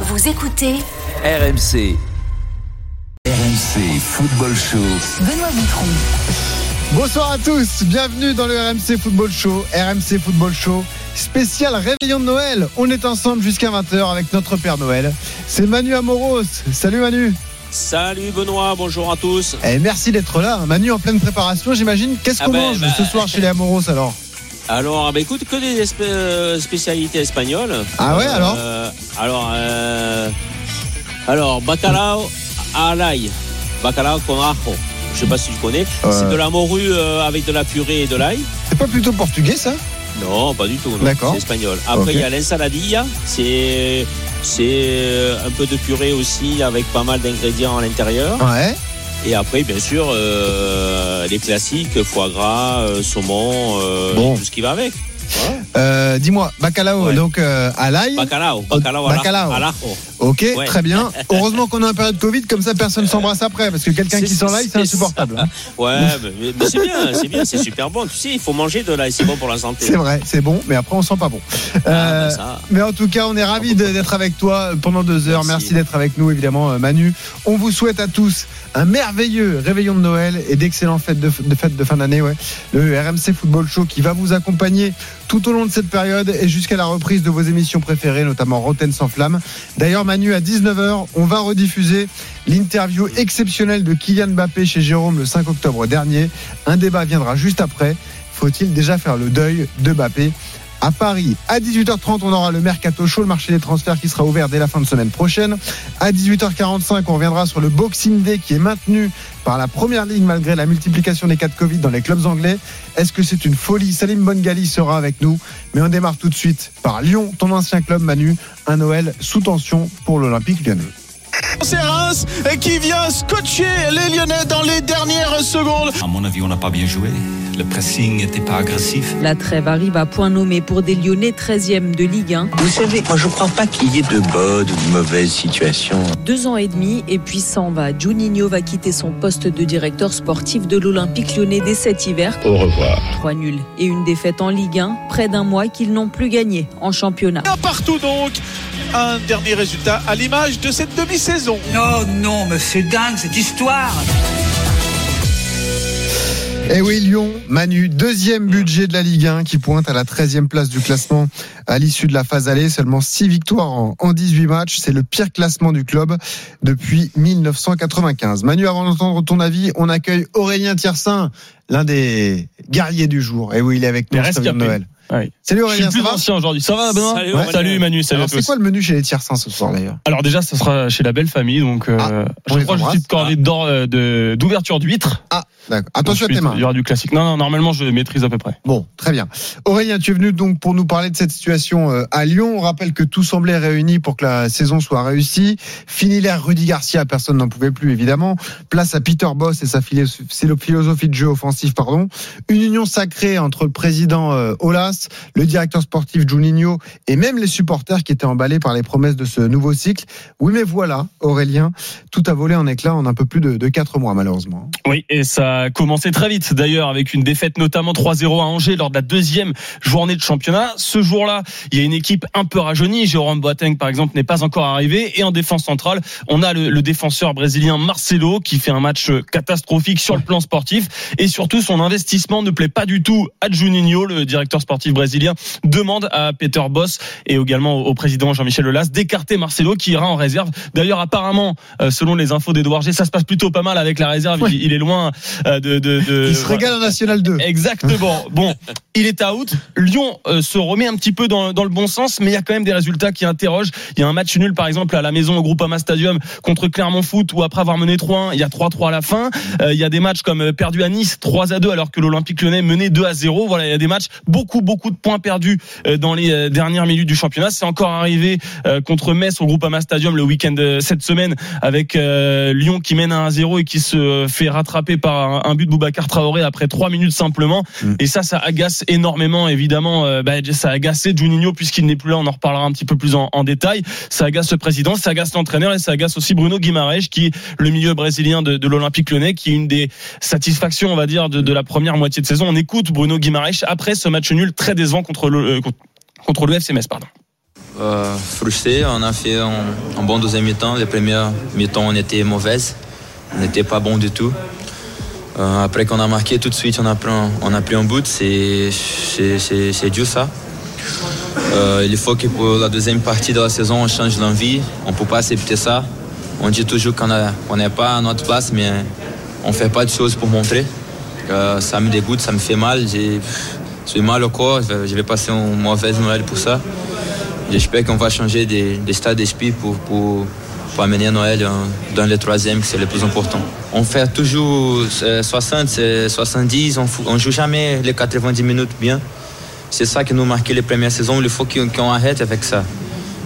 Vous écoutez RMC. RMC Football Show. Benoît Boutron. Bonsoir à tous, bienvenue dans le RMC Football Show, RMC Football Show, spécial réveillon de Noël. On est ensemble jusqu'à 20h avec notre Père Noël. C'est Manu Amoros. Salut Manu. Salut Benoît, bonjour à tous. Et merci d'être là. Manu en pleine préparation, j'imagine. Qu'est-ce Ah qu'on ben, mange bah, ce soir chez les Amoros alors? Alors, bah, écoute, que des euh, spécialités espagnoles. Ah ouais, Euh, alors euh, alors, bacalao à l'ail. Bacalao con ajo. Je sais pas si tu connais. C'est de la morue euh, avec de la purée et de l'ail. C'est pas plutôt portugais ça? Non, pas du tout. D'accord. C'est espagnol. Après, il y a l'ensaladilla. C'est c'est euh, un peu de purée aussi avec pas mal d'ingrédients à l'intérieur. Ouais. Et après, bien sûr, euh, les classiques, foie gras, euh, saumon, euh, Bon. et tout ce qui va avec. Voilà. Euh, Dis-moi, bacalao, Ouais. donc euh, à l'ail. Bacalao, bacalao, Bacalao. à. Ok, Ouais. très bien. Heureusement qu'on est en période Covid, comme ça personne s'embrasse après, parce que quelqu'un qui s'en l'ail, c'est insupportable. Ouais, mais, c'est bien, c'est bien, c'est super bon. Tu sais, il faut manger de l'ail, c'est bon pour la santé. C'est vrai, c'est bon, mais après on sent pas bon. Ah, Euh, ben ça. Mais en tout cas, on est ravis de- d'être avec toi pendant deux heures. Merci, Merci. d'être avec nous, évidemment, Manu. On vous souhaite à tous un merveilleux réveillon de Noël et d'excellentes fêtes de, de fêtes de fin d'année. Ouais. Le RMC Football Show qui va vous accompagner tout au long de cette période et jusqu'à la reprise de vos émissions préférées, notamment Rotten sans flamme. D'ailleurs, Manu, à 19h, on va rediffuser l'interview exceptionnelle de Kylian Mbappé chez Jérôme le 5 octobre dernier. Un débat viendra juste après. Faut-il déjà faire le deuil de Mbappé? À Paris. À 18h30, on aura le Mercato Show, le marché des transferts qui sera ouvert dès la fin de semaine prochaine. À 18h45, on reviendra sur le Boxing Day qui est maintenu par la Première Ligue malgré la multiplication des cas de Covid dans les clubs anglais. Est-ce que c'est une folie? Salim Bongali sera avec nous. Mais on démarre tout de suite par Lyon, ton ancien club Manu. Un Noël sous tension pour l'Olympique lyonnais. C'est Reims qui vient scotcher les Lyonnais dans les dernières secondes. À mon avis, on n'a pas bien joué. Le pressing n'était pas agressif. La trêve arrive à point nommé pour des Lyonnais 13e de Ligue 1. Vous savez, moi je crois pas qu'il y ait de bonnes ou de mauvaises situations. Deux ans et demi et puis s'en va. Juninho va quitter son poste de directeur sportif de l'Olympique lyonnais dès cet hiver. Au revoir. Trois nuls et une défaite en Ligue 1. Près d'un mois qu'ils n'ont plus gagné en championnat. Un partout donc. Un dernier résultat à l'image de cette demi-saison. Non, non, mais c'est dingue cette histoire Eh oui, Lyon, Manu, deuxième budget de la Ligue 1 qui pointe à la 13e place du classement à l'issue de la phase allée. Seulement 6 victoires en, en 18 matchs. C'est le pire classement du club depuis 1995. Manu, avant d'entendre ton avis, on accueille Aurélien Tiersin, l'un des guerriers du jour. Et oui, il est avec nous. Noël. Salut Je suis Aurélien, plus ça va ancien aujourd'hui. Ça va, Benoît Salut, Ouais. Aurélien. Salut Manu, salut Alors, à c'est quoi le menu chez les Tiersins ce soir d'ailleurs Alors déjà, ça sera chez la belle famille, donc euh, Ah, je crois que je suis de cordée d'or euh, de d'ouverture d'huîtres. Ah, d'accord. Attention à Ensuite, tes mains. Il y aura du classique. Non, non, normalement, je maîtrise à peu près. Bon, très bien. Aurélien, tu es venu donc pour nous parler de cette situation euh, à Lyon. On rappelle que tout semblait réuni pour que la saison soit réussie. Fini l'ère Rudy Garcia, personne n'en pouvait plus évidemment. Place à Peter Boss et sa philo- c'est le philosophie de jeu offensif, pardon. Une union sacrée entre le président euh, Le directeur sportif Juninho et même les supporters qui étaient emballés par les promesses de ce nouveau cycle. Oui, mais voilà, Aurélien, tout a volé en éclats en un peu plus de, de 4 mois malheureusement. Oui, et ça a commencé très vite d'ailleurs avec une défaite notamment 3-0 à Angers lors de la deuxième journée de championnat. Ce jour-là, il y a une équipe un peu rajeunie. Jérôme Boateng, par exemple, n'est pas encore arrivé. Et en défense centrale, on a le défenseur brésilien Marcelo qui fait un match catastrophique sur le plan sportif. Et surtout, son investissement ne plaît pas du tout à Juninho, le directeur sportif brésilien, demande à Peter Boss et également au président Jean-Michel Aulas d'écarter Marcelo qui ira en réserve. D'ailleurs, apparemment, euh, selon les infos d'Edouard G, ça se passe plutôt pas mal avec la réserve. Ouais. Il, il est loin euh, de, de, de- Il se régale en National 2. Exactement. Bon, il est out. Lyon euh, se remet un petit peu dans, dans le bon sens, mais il y a quand même des résultats qui interrogent. Il y a un match nul, par exemple, à la maison au Groupama Stadium contre Clermont Foot, où après avoir mené 3-1, il y a 3-3 à la fin. Il y a des matchs comme perdu à Nice 3 2 alors que l'Olympique Lyonnais menait 2 à 0. Voilà, il y a des matchs beaucoup beaucoup de points perdus euh, dans les euh, dernières minutes du championnat. C'est encore arrivé euh, contre Metz au Groupama Stadium le week-end cette semaine avec Lyon qui mène 1 à 0 et qui se fait rattraper par un, but de Boubacar Traoré après 3 minutes simplement. Et ça, ça agace énormément, évidemment. bah, ça a agacé Juninho puisqu'il n'est plus là. On en reparlera un petit peu plus en, en détail. Ça agace le président, ça agace l'entraîneur et ça agace aussi Bruno Guimaraes, qui est le milieu brésilien de, de l'Olympique Lyonnais, qui est une des satisfactions, on va dire, de, de la première moitié de saison. On écoute Bruno Guimaraes après ce match nul très décevant contre le, euh, contre le FC pardon. euh, frustré. On a fait un, bon deuxième mi-temps. Les premières mi-temps, on était mauvaise. On n'était pas bon du tout. Euh, après qu'on a marqué tout de suite, on a pris un, on a pris un but. C'est, dur ça. Il faut que pour la deuxième partie de la saison, on change l'envie. On ne peut pas accepter ça. On dit toujours qu'on n'est pas à notre place, mais on ne fait pas de choses pour montrer. Ça me dégoûte, ça me fait mal. J'ai mal au corps. Je vais- passer une mauvaise Noël pour ça. J'espère qu'on va changer des, des d'esprit pour, amener Noël dans le troisième, c'est le plus important. On fait toujours euh, 60, euh, 70, on ne joue jamais les 90 minutes bien. C'est ça qui nous marquait les premières saisons. Il faut qu'on arrête avec ça.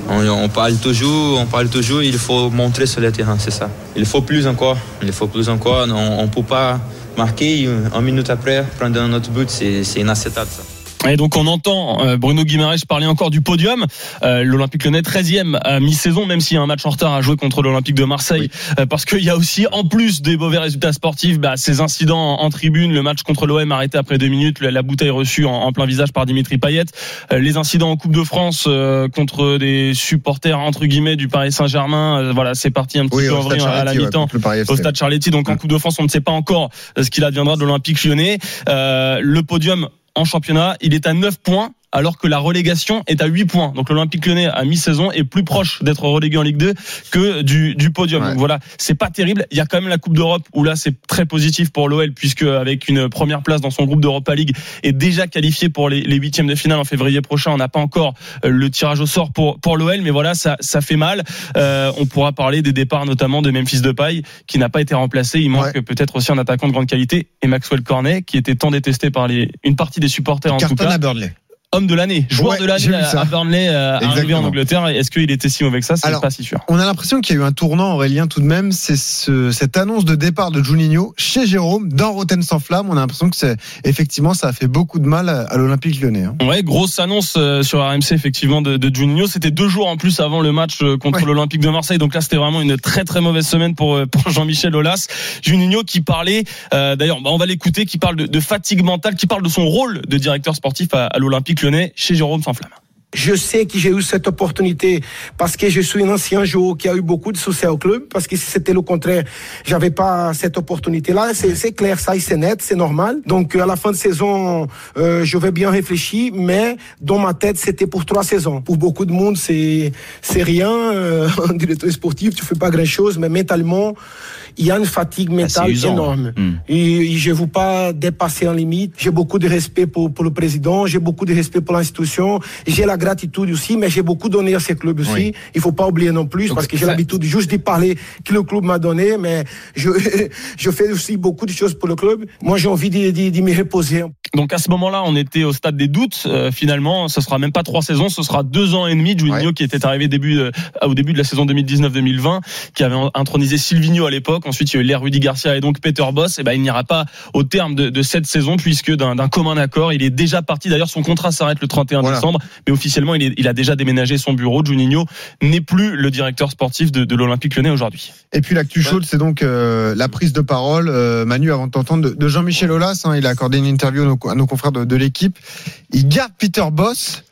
On, on parle toujours, on parle toujours. Il faut montrer sur le terrain, c'est ça. Il faut plus encore. Il faut plus encore. On ne peut pas marquer une minute après prendre un autre but. C'est inacceptable ça. Et donc on entend euh, Bruno Guimaraes parler encore du podium. Euh, L'Olympique Lyonnais 13e à mi-saison, même s'il y a un match en retard à jouer contre l'Olympique de Marseille, euh, parce qu'il y a aussi, en plus des mauvais résultats sportifs, bah, ces incidents en, tribune, le match contre l'OM arrêté après deux minutes, la, bouteille reçue en, plein visage par Dimitri Payet, euh, les incidents en Coupe de France euh, contre des supporters entre guillemets du Paris Saint-Germain. euh, voilà, c'est parti un petit Oui, peu en Stade vrille à la ouais, mi-temps FC. au stade Charletti. Donc en Coupe de France, on ne sait pas encore euh, ce qu'il adviendra de l'Olympique lyonnais. Euh, le podium en championnat, il est à 9 points. Alors que la relégation est à 8 points. Donc l'Olympique Lyonnais à mi-saison est plus proche d'être relégué en Ligue 2 que du, du podium. Ouais. Donc voilà, c'est pas terrible. Il y a quand même la Coupe d'Europe où là c'est très positif pour l'OL puisque avec une première place dans son groupe d'Europa League est déjà qualifié pour les, les huitièmes de finale en février prochain. On n'a pas encore euh, le tirage au sort pour pour l'OL, mais voilà ça ça fait mal. Euh, on pourra parler des départs notamment de Memphis Depay qui n'a pas été remplacé. Il manque peut-être aussi un attaquant de grande qualité et Maxwell Cornet qui était tant détesté par les une partie des supporters en tout cas à Burnley. Homme de l'année, joueur Ouais, de l'année ça. à Burnley, euh, arrivé en. Angleterre. Est-ce qu'il était si mauvais que ça C'est pas si sûr? On a l'impression qu'il y a eu un tournant, Aurélien, tout de même. C'est ce- cette annonce de départ de Juninho chez Jérôme dans Rotten sans flamme. On a l'impression que c'est effectivement ça a fait beaucoup de mal à, à l'Olympique Lyonnais. hein. Ouais, grosse annonce euh, sur RMC effectivement de, de Juninho. C'était deux jours en plus avant le match euh, contre Ouais. l'Olympique de Marseille. Donc là, c'était vraiment une très très mauvaise semaine pour pour Jean-Michel Aulas. Juninho qui parlait, euh, d'ailleurs, bah, on va l'écouter, qui parle de, de fatigue mentale, qui parle de son rôle de directeur sportif à, à l'Olympique Lyonnais chez Jérôme sans flamme. Je sais que j'ai eu cette opportunité parce que je suis un ancien joueur qui a eu beaucoup de succès au club. Parce que si c'était le contraire, j'avais pas cette opportunité-là. C'est clair, ça, c'est net, c'est normal. Donc, à la fin de saison, euh, je vais bien réfléchir, mais dans ma tête, c'était pour trois saisons. Pour beaucoup de monde, c'est c'est rien. Euh, un directeur sportif, tu fais pas grand-chose, mais mentalement, il y a une fatigue mentale usant, énorme. Hmm. Et, je ne veux pas dépasser en limite. J'ai beaucoup de respect pour, pour le président, j'ai beaucoup de respect pour l'institution, j'ai la gratitude aussi, mais j'ai beaucoup donné à ce club aussi. Oui. Il faut pas oublier non plus, Donc, parce que j'ai l'habitude juste de parler que le club m'a donné, mais je, je fais aussi beaucoup de choses pour le club. Moi, j'ai envie de, de, de me reposer. Donc à ce moment-là, on était au stade des doutes. Euh, finalement, ce sera même pas trois saisons, ce sera deux ans et demi. Juninho qui était arrivé début euh, au début de la saison 2019-2020, qui avait intronisé Silvino à l'époque. Ensuite, il y a eu l'air Rudy Garcia et donc Peter Boss. Et ben, il n'ira pas au terme de, de cette saison puisque d'un d'un commun accord, il est déjà parti. D'ailleurs, son contrat s'arrête le 31 Voilà. décembre, mais officiellement, il, est- il a déjà déménagé son bureau. Juninho n'est plus le directeur sportif de, de l'Olympique Lyonnais aujourd'hui. Et puis l'actu chaude, c'est donc euh, la prise de parole, euh, Manu, avant de t'entendre, de, de Jean-Michel Aulas. hein, il a accordé une interview à nos, confrères de, de l'équipe. Il garde Peter Boss.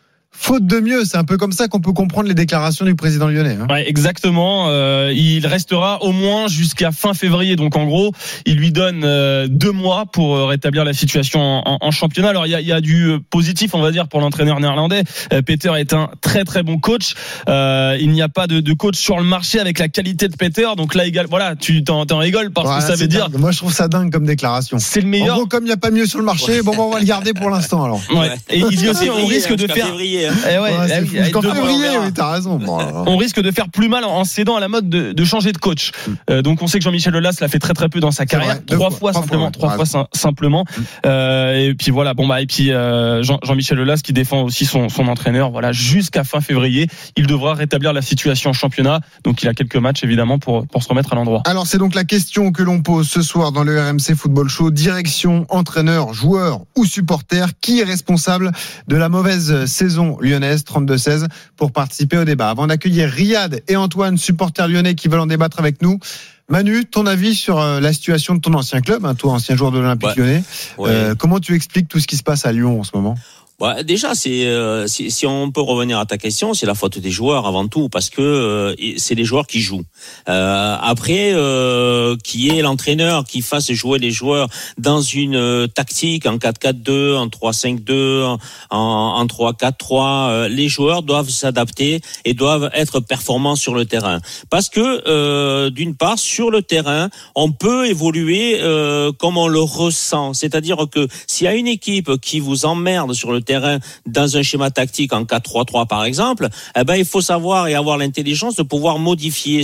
Faute de mieux, c'est un peu comme ça qu'on peut comprendre les déclarations du président lyonnais. hein. Ouais, exactement. Euh, il restera au moins jusqu'à fin février. Donc en gros, il lui donne euh, deux mois pour euh, rétablir la situation en, en- en championnat. Alors il y a, il y a du euh, positif, on va dire, pour l'entraîneur néerlandais. Euh, Peter est un très très bon coach. Euh, il n'y a pas de, de coach sur le marché avec la qualité de Peter. Donc là, égal, voilà, tu t'en t'en rigoles parce Voilà, que ça veut dire dingue. Moi, je trouve ça dingue comme déclaration. c'est le En meilleur. gros, comme il n'y a pas mieux sur le marché, bon, bah, on va le garder pour l'instant alors. Ouais. Et il dit aussi on risque de jusqu'à faire. février, hein. Eh ouais, Ouais, oui, Jusqu'en février, verra. oui, t'as raison. Bon, on risque de faire plus mal en cédant à la mode de, de changer de coach. Euh, donc on sait que Jean-Michel Aulas l'a fait très très peu dans sa carrière, vrai, trois fois, simplement, trois fois sim- simplement. Euh, et puis voilà, bon bah et puis euh, Jean- Jean-Michel Aulas qui défend aussi son, son entraîneur, voilà jusqu'à fin février, il devra rétablir la situation en championnat. Donc il a quelques matchs évidemment pour pour se remettre à l'endroit. Alors c'est donc la question que l'on pose ce soir dans le RMC Football Show. Direction, entraîneur, joueur ou supporter, qui est responsable de la mauvaise saison lyonnaise 32-16 pour participer au débat Avant d'accueillir Riyad et Antoine, supporters lyonnais qui veulent en débattre avec nous. Manu, ton avis sur euh, la situation de ton ancien club, hein, toi ancien joueur de l'Olympique Ouais. lyonnais. Ouais. Euh, comment tu expliques tout ce qui se passe à Lyon en ce moment? Ouais, déjà, c'est euh, si, si, on peut revenir à ta question, c'est la faute des joueurs avant tout, parce que euh, c'est les joueurs qui jouent. Euh, après, euh, qui est l'entraîneur qui fasse jouer les joueurs dans une euh, tactique en 4-4-2, en 3-5-2, en, en 3-4-3, les joueurs doivent s'adapter et doivent être performants sur le terrain. Parce que d'une part, sur le terrain, on peut évoluer comme on le ressent. C'est-à-dire que s'il y a une équipe qui vous emmerde sur le terrain dans un schéma tactique en 4-3-3 par exemple, eh ben il faut savoir et avoir l'intelligence de pouvoir modifier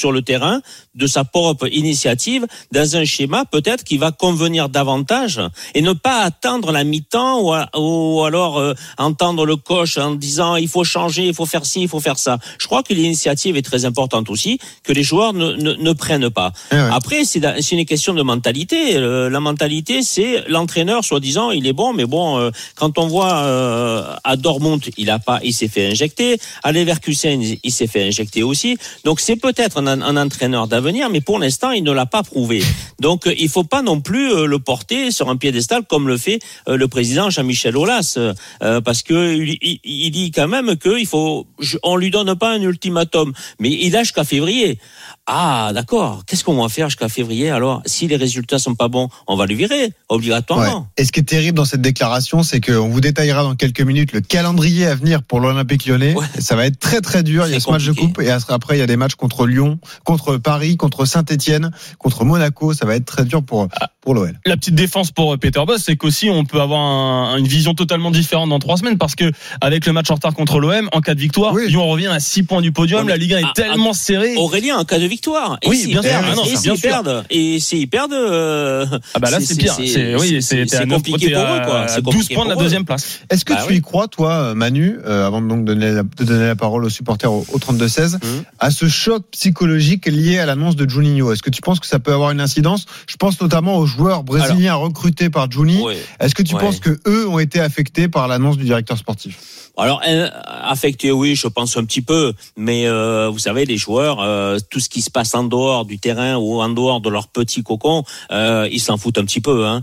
sur le terrain de sa propre initiative dans un schéma peut-être qui va convenir davantage et ne pas attendre la mi-temps ou, alors euh, entendre le coach en disant il faut changer, il faut faire ci, il faut faire ça. Je crois que l'initiative est très importante aussi, que les joueurs ne, ne, ne prennent pas. Eh Après, c'est une question de mentalité. Euh, la mentalité, c'est l'entraîneur, soi-disant, il est bon, mais bon, euh, quand on voit euh, à Dortmund, il a pas, il s'est fait injecter. À Leverkusen, il s'est fait injecter aussi. Donc c'est peut-être un, entraîneur d'avenir, mais pour l'instant, il ne l'a pas prouvé. Donc il faut pas non plus euh, le porter sur un piédestal comme le fait euh, le président Jean-Michel Aulas, parce que il, il, dit quand même qu'il faut, on lui donne pas un ultimatum, mais il lâche qu'à février. Ah, d'accord. Qu'est-ce qu'on va faire jusqu'à février alors? Si les résultats sont pas bons, on va le virer obligatoirement. Et ce qui est terrible dans cette déclaration, c'est qu'on vous détaillera dans quelques minutes le calendrier à venir pour l'Olympique Lyonnais. Ça va être très très dur. Il y a ce match de coupe et après il y a des matchs contre Lyon, contre Paris, contre Saint-Etienne, contre Monaco. Ça va être très dur pour ah. pour l'OL. La petite défense pour Peter Boss, c'est qu'aussi on peut avoir une vision totalement différente dans trois semaines parce que avec le match en retard contre l'OM, en cas de victoire, Lyon revient à 6 points du podium. la Ligue 1 est tellement serrée. Aurélien, en cas de victoire. Et oui, bien sûr. et s'ils perdent, et s'ils perdent, euh, ah bah là c'est pire. C'est oui, c'est compliqué pour eux quoi. C'est 12 points de la deuxième place. Est-ce que bah tu y crois toi, Manu, euh, avant donc de donner, la, de donner la parole aux supporters au, 32-16, mmh. à ce choc psychologique lié à l'annonce de Juninho? Est-ce que tu penses que ça peut avoir une incidence? Je pense notamment aux joueurs brésiliens recrutés par Juni. Est-ce que tu penses que eux ont été affectés par l'annonce du directeur sportif? Alors affecté, oui, je pense un petit peu, mais euh, vous savez, les joueurs, euh, tout ce qui se passe en dehors du terrain ou en dehors de leur petit cocon, euh, ils s'en foutent un petit peu. Hein.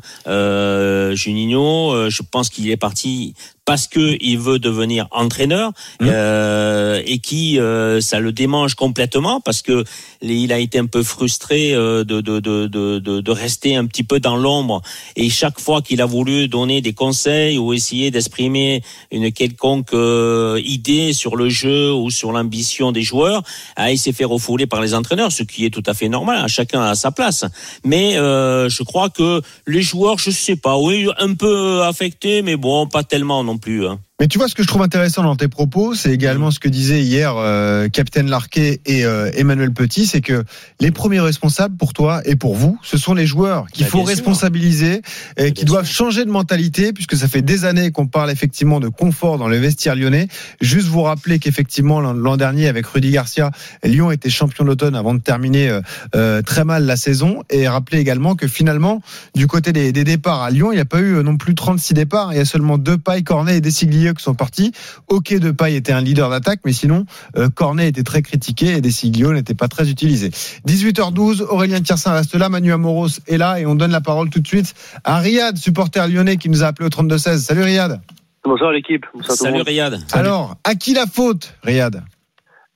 Juninho, je pense qu'il est parti parce que il veut devenir entraîneur mmh. euh, et qui euh, ça le démange complètement parce que il a été un peu frustré euh, de, de, de, de, de rester un petit peu dans l'ombre et chaque fois qu'il a voulu donner des conseils ou essayer d'exprimer une quelconque euh, idée sur le jeu ou sur l'ambition des joueurs, ah, il s'est fait refouler par les entraîneurs, ce qui est tout à fait normal. Hein, chacun a sa place. Mais euh, je crois que les joueurs, je sais pas, oui, un peu affectés, mais bon, pas tellement non plus. Hein. Mais tu vois, ce que je trouve intéressant dans tes propos, c'est également ce que disait hier euh, Capitaine Larquet et euh, Emmanuel Petit, c'est que les premiers responsables pour toi et pour vous, ce sont les joueurs qu'il bah, faut responsabiliser, et qui doivent changer de mentalité, puisque ça fait des années qu'on parle effectivement de confort dans le vestiaire lyonnais. Juste vous rappeler qu'effectivement l'an dernier avec Rudy Garcia, Lyon était champion d'automne avant de terminer euh, euh, très mal la saison, et rappeler également que finalement du côté des, des départs à Lyon, il n'y a pas eu non plus 36 départs, il y a seulement deux pailles, Cornet et Desiglier qui sont partis. Ok, de paille était un leader d'attaque, mais sinon, euh, Cornet était très critiqué et Desiglio n'était pas très utilisé. 18h12, Aurélien Tiersin reste là, Manu Amoros est là et on donne la parole tout de suite à Riyad, supporter lyonnais qui nous a appelé au 32-16. Salut Riyad. Bonsoir l'équipe. Salut Riyad. Alors, à qui la faute, Riyad?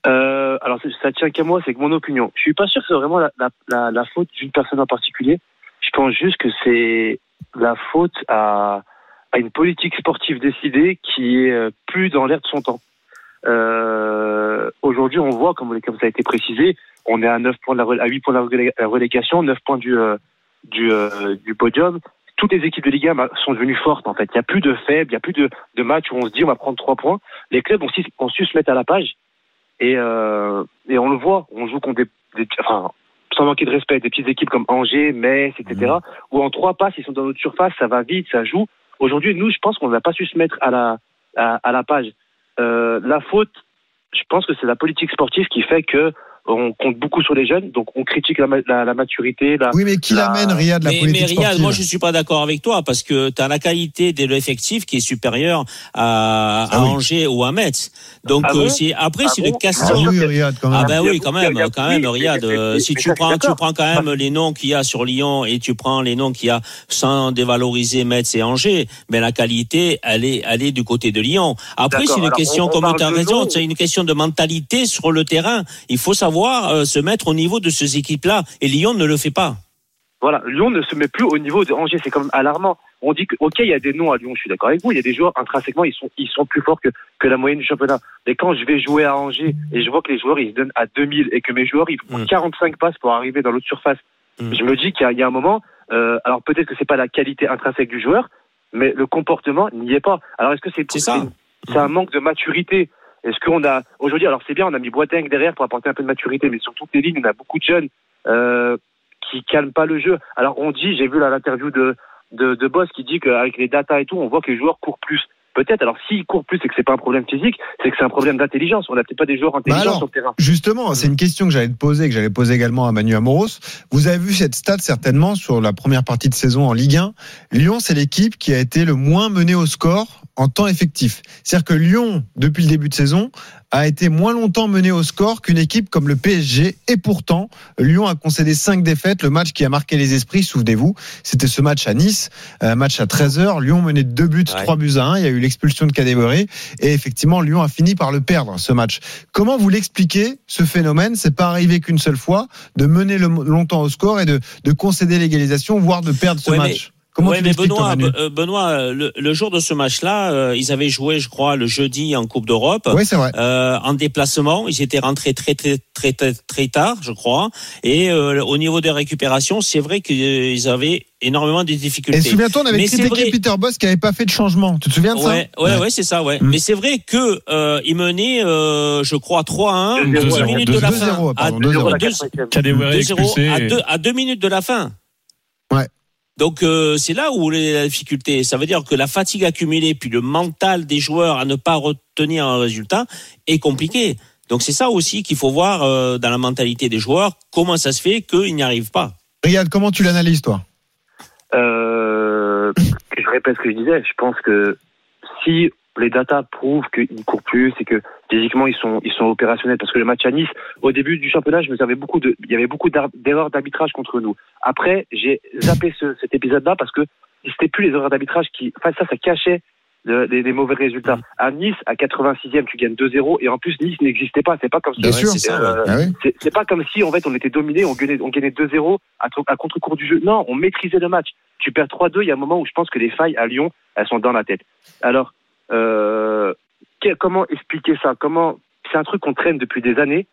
Euh, alors ça tient qu'à moi, c'est que mon opinion. Je suis pas sûr que c'est vraiment la, la, la faute d'une personne en particulier. Je pense juste que c'est la faute à, à une politique sportive décidée qui est euh, plus dans l'air de son temps. Euh, Aujourd'hui, on voit, comme, comme ça a été précisé, on est à 9 points de la, à 8 points de la relégation, 9 points du, euh, du, euh, du podium. Toutes les équipes de Ligue 1 sont devenues fortes, en fait. Il n'y a plus de faibles, il n'y a plus de, de matchs où on se dit on va prendre 3 points. Les clubs ont, ont su se mettre à la page. Et, euh, et on le voit, on joue contre des, des, enfin, sans manquer de respect, des petites équipes comme Angers, Metz, etc., mmh. où en trois passes, ils sont dans notre surface, ça va vite, ça joue. Aujourd'hui, nous, je pense qu'on n'a pas su se mettre à la, à, la page. Euh, la faute, je pense que c'est la politique sportive qui fait que on compte beaucoup sur les jeunes, donc on critique la, la, la maturité. La, Oui, mais qui la- l'amène, Riyad, la mais, mais politique Riyad, sportive moi je suis pas d'accord avec toi parce que tu as la qualité de l'effectif qui est supérieure à, à Ah oui. Angers ou à Metz. Donc Ah euh, bon après Ah c'est bon une Ah question. oui, Riyad, quand même. Ah ben oui, quand même, quand même, Riyad. mais- mais- euh, mais- si mais tu prends, tu prends quand même les noms qu'il y a sur Lyon et tu prends les noms qu'il y a sans dévaloriser Metz et Angers, mais la qualité, elle est, elle est du côté de Lyon. Après, c'est une alors, question, on- on comme tu as de raison, c'est une question de mentalité sur le terrain. Il faut savoir euh, se mettre au niveau de ces équipes-là, et Lyon ne le fait pas. Voilà, Lyon ne se met plus au niveau de Angers, c'est quand même alarmant. On dit que, ok, il y a des noms à Lyon, je suis d'accord avec vous, il y a des joueurs intrinsèquement, ils sont, ils sont plus forts que, que la moyenne du championnat. Mais quand je vais jouer à Angers et je vois que les joueurs, ils se donnent à 2000 et que mes joueurs, ils font Mm. 45 passes pour arriver dans l'autre surface, Mm. je me dis qu'il y, a- il y a un moment, euh, alors peut-être que c'est pas la qualité intrinsèque du joueur, mais le comportement n'y est pas. Alors est-ce que c'est ça. C'est un manque de maturité. Est-ce qu'on a aujourd'hui alors c'est bien, on a mis Boateng derrière pour apporter un peu de maturité, mais sur toutes les lignes, on a beaucoup de jeunes euh, qui calment pas le jeu. Alors on dit, j'ai vu là l'interview de, de de Boss qui dit qu'avec les datas et tout, on voit que les joueurs courent plus. Peut-être. Alors s'ils courent plus, c'est que c'est pas un problème physique, c'est que c'est un problème d'intelligence. On n'a peut-être pas des joueurs intelligents Bah alors, sur le terrain. Justement, c'est une question que j'allais te poser, que j'allais poser également à Manu Amoros. Vous avez vu cette stat certainement sur la première partie de saison en Ligue 1. Lyon, c'est l'équipe qui a été le moins menée au score en temps effectif. C'est-à-dire que Lyon, depuis le début de saison, a été moins longtemps mené au score qu'une équipe comme le PSG. Et pourtant, Lyon a concédé cinq défaites. Le match qui a marqué les esprits, souvenez-vous, c'était ce match à Nice, un match à 13h. Lyon menait deux buts, Ouais. trois buts à un. Il y a eu l'expulsion de Cadéboré. Et effectivement, Lyon a fini par le perdre, ce match. Comment vous l'expliquez, ce phénomène? C'est pas arrivé qu'une seule fois, de mener le- longtemps au score et de, de concéder l'égalisation, voire de perdre ce Ouais, match? Comment Ouais, tu mais Benoît, euh, Benoît, euh, le, le jour de ce match-là, euh, ils avaient joué, je crois, le jeudi en Coupe d'Europe. Oui, c'est vrai. Euh, en déplacement, ils étaient rentrés très très très très, très tard, je crois. Et euh, au niveau des récupérations, c'est vrai qu'ils avaient énormément de difficultés. Et souviens-toi, on avait Mais critiqué vrai- Peter Boss qui avait pas fait de changement. Tu te souviens de Ouais, ça ouais, ouais, c'est ça, ouais. Mm. Mais c'est vrai que euh, ils menaient, euh, je crois, 3-1, 2-0, 10 2-0, minutes de la fin. 2-0, pardon, À- 2-0. la deux- 85e. Kadewere 2-0 expulsé. à deux, à deux minutes de la fin. Ouais. Donc euh, c'est là où est la difficulté. Ça veut dire que la fatigue accumulée puis le mental des joueurs à ne pas retenir un résultat est compliqué. Donc c'est ça aussi qu'il faut voir euh, dans la mentalité des joueurs comment ça se fait qu'ils n'y arrivent pas? Riyad, comment tu l'analyses, toi? Euh, je répète ce que je disais, je pense que si les datas prouvent qu'ils courent plus et que physiquement ils sont ils sont opérationnels. Parce que le match à Nice au début du championnat je me savais beaucoup de il y avait beaucoup d'erreurs d'arbitrage contre nous. Après j'ai zappé ce, cet épisode là parce que c'était plus les erreurs d'arbitrage qui enfin ça ça cachait le- les, les mauvais résultats. À Nice à 86e tu gagnes 2-0 et en plus Nice n'existait pas. C'est pas comme si c'est euh, Ah oui. pas comme si en fait on était dominé, on gagnait, on gagnait 2-0 à, tr- à contre-cours du jeu. Non, on maîtrisait le match. Tu perds 3-2, il y a un moment où je pense que les failles à Lyon, elles sont dans la tête. Alors, que- comment expliquer ça? Comment C'est un truc qu'on traîne depuis des années.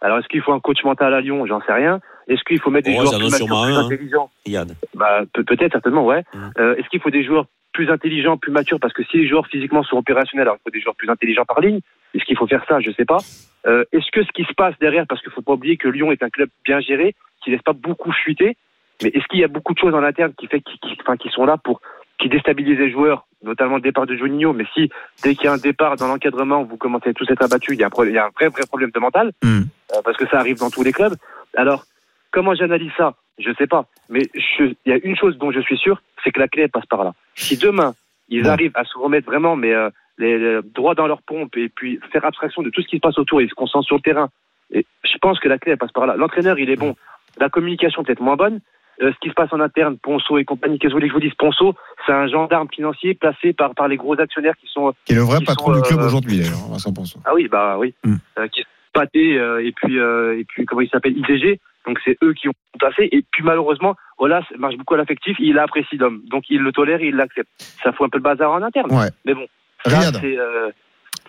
Alors, est-ce qu'il faut un coach mental à Lyon? J'en sais rien. Est-ce qu'il faut mettre des Oh, joueurs plus matures, plus hein. intelligents? Yann. bah, peut- peut-être, certainement, ouais. Mm. Euh, Est-ce qu'il faut des joueurs plus intelligents, plus matures? Parce que si les joueurs physiquement sont opérationnels, alors il faut des joueurs plus intelligents par ligne. Est-ce qu'il faut faire ça? Je sais pas. Euh, Est-ce que ce qui se passe derrière, parce qu'il faut pas oublier que Lyon est un club bien géré, qui laisse pas beaucoup fuiter, mais est-ce qu'il y a beaucoup de choses en interne qui fait qui, qui- enfin, qui sont là pour qui déstabilisent les joueurs, notamment le départ de Juninho. Mais si dès qu'il y a un départ dans l'encadrement, vous commencez à tous être abattus, il y a un, pro- il y a un vrai vrai problème de mental, Hmm. euh, parce que ça arrive dans tous les clubs. Alors comment j'analyse ça? Je sais pas, mais il y a une chose dont je suis sûr, c'est que la clé passe par là. Si demain ils Ouais. arrivent à se remettre vraiment, mais euh, les, les- droit dans leur pompe et puis faire abstraction de tout ce qui se passe autour et se concentrer sur le terrain. Et je pense que la clé elle passe par là. L'entraîneur il est bon, la communication peut-être moins bonne. Euh, ce qui se passe en interne, Ponceau et compagnie, qu'est-ce que vous voulez que je vous dise Ponceau, c'est un gendarme financier placé par, par les gros actionnaires qui sont Qui est le vrai patron sont, du club euh, aujourd'hui, d'ailleurs, Vincent Ponceau. ah oui, bah oui. Mm. Euh, qui sont pâtés, euh, et puis euh, et puis comment il s'appelle IDG. Donc c'est eux qui ont placé. Et puis malheureusement, Olas marche beaucoup à l'affectif. Il apprécie l'homme, donc il le tolère et il l'accepte. Ça fout un peu le bazar en interne. Ouais. Mais bon, ça, Riyad. c'est. euh,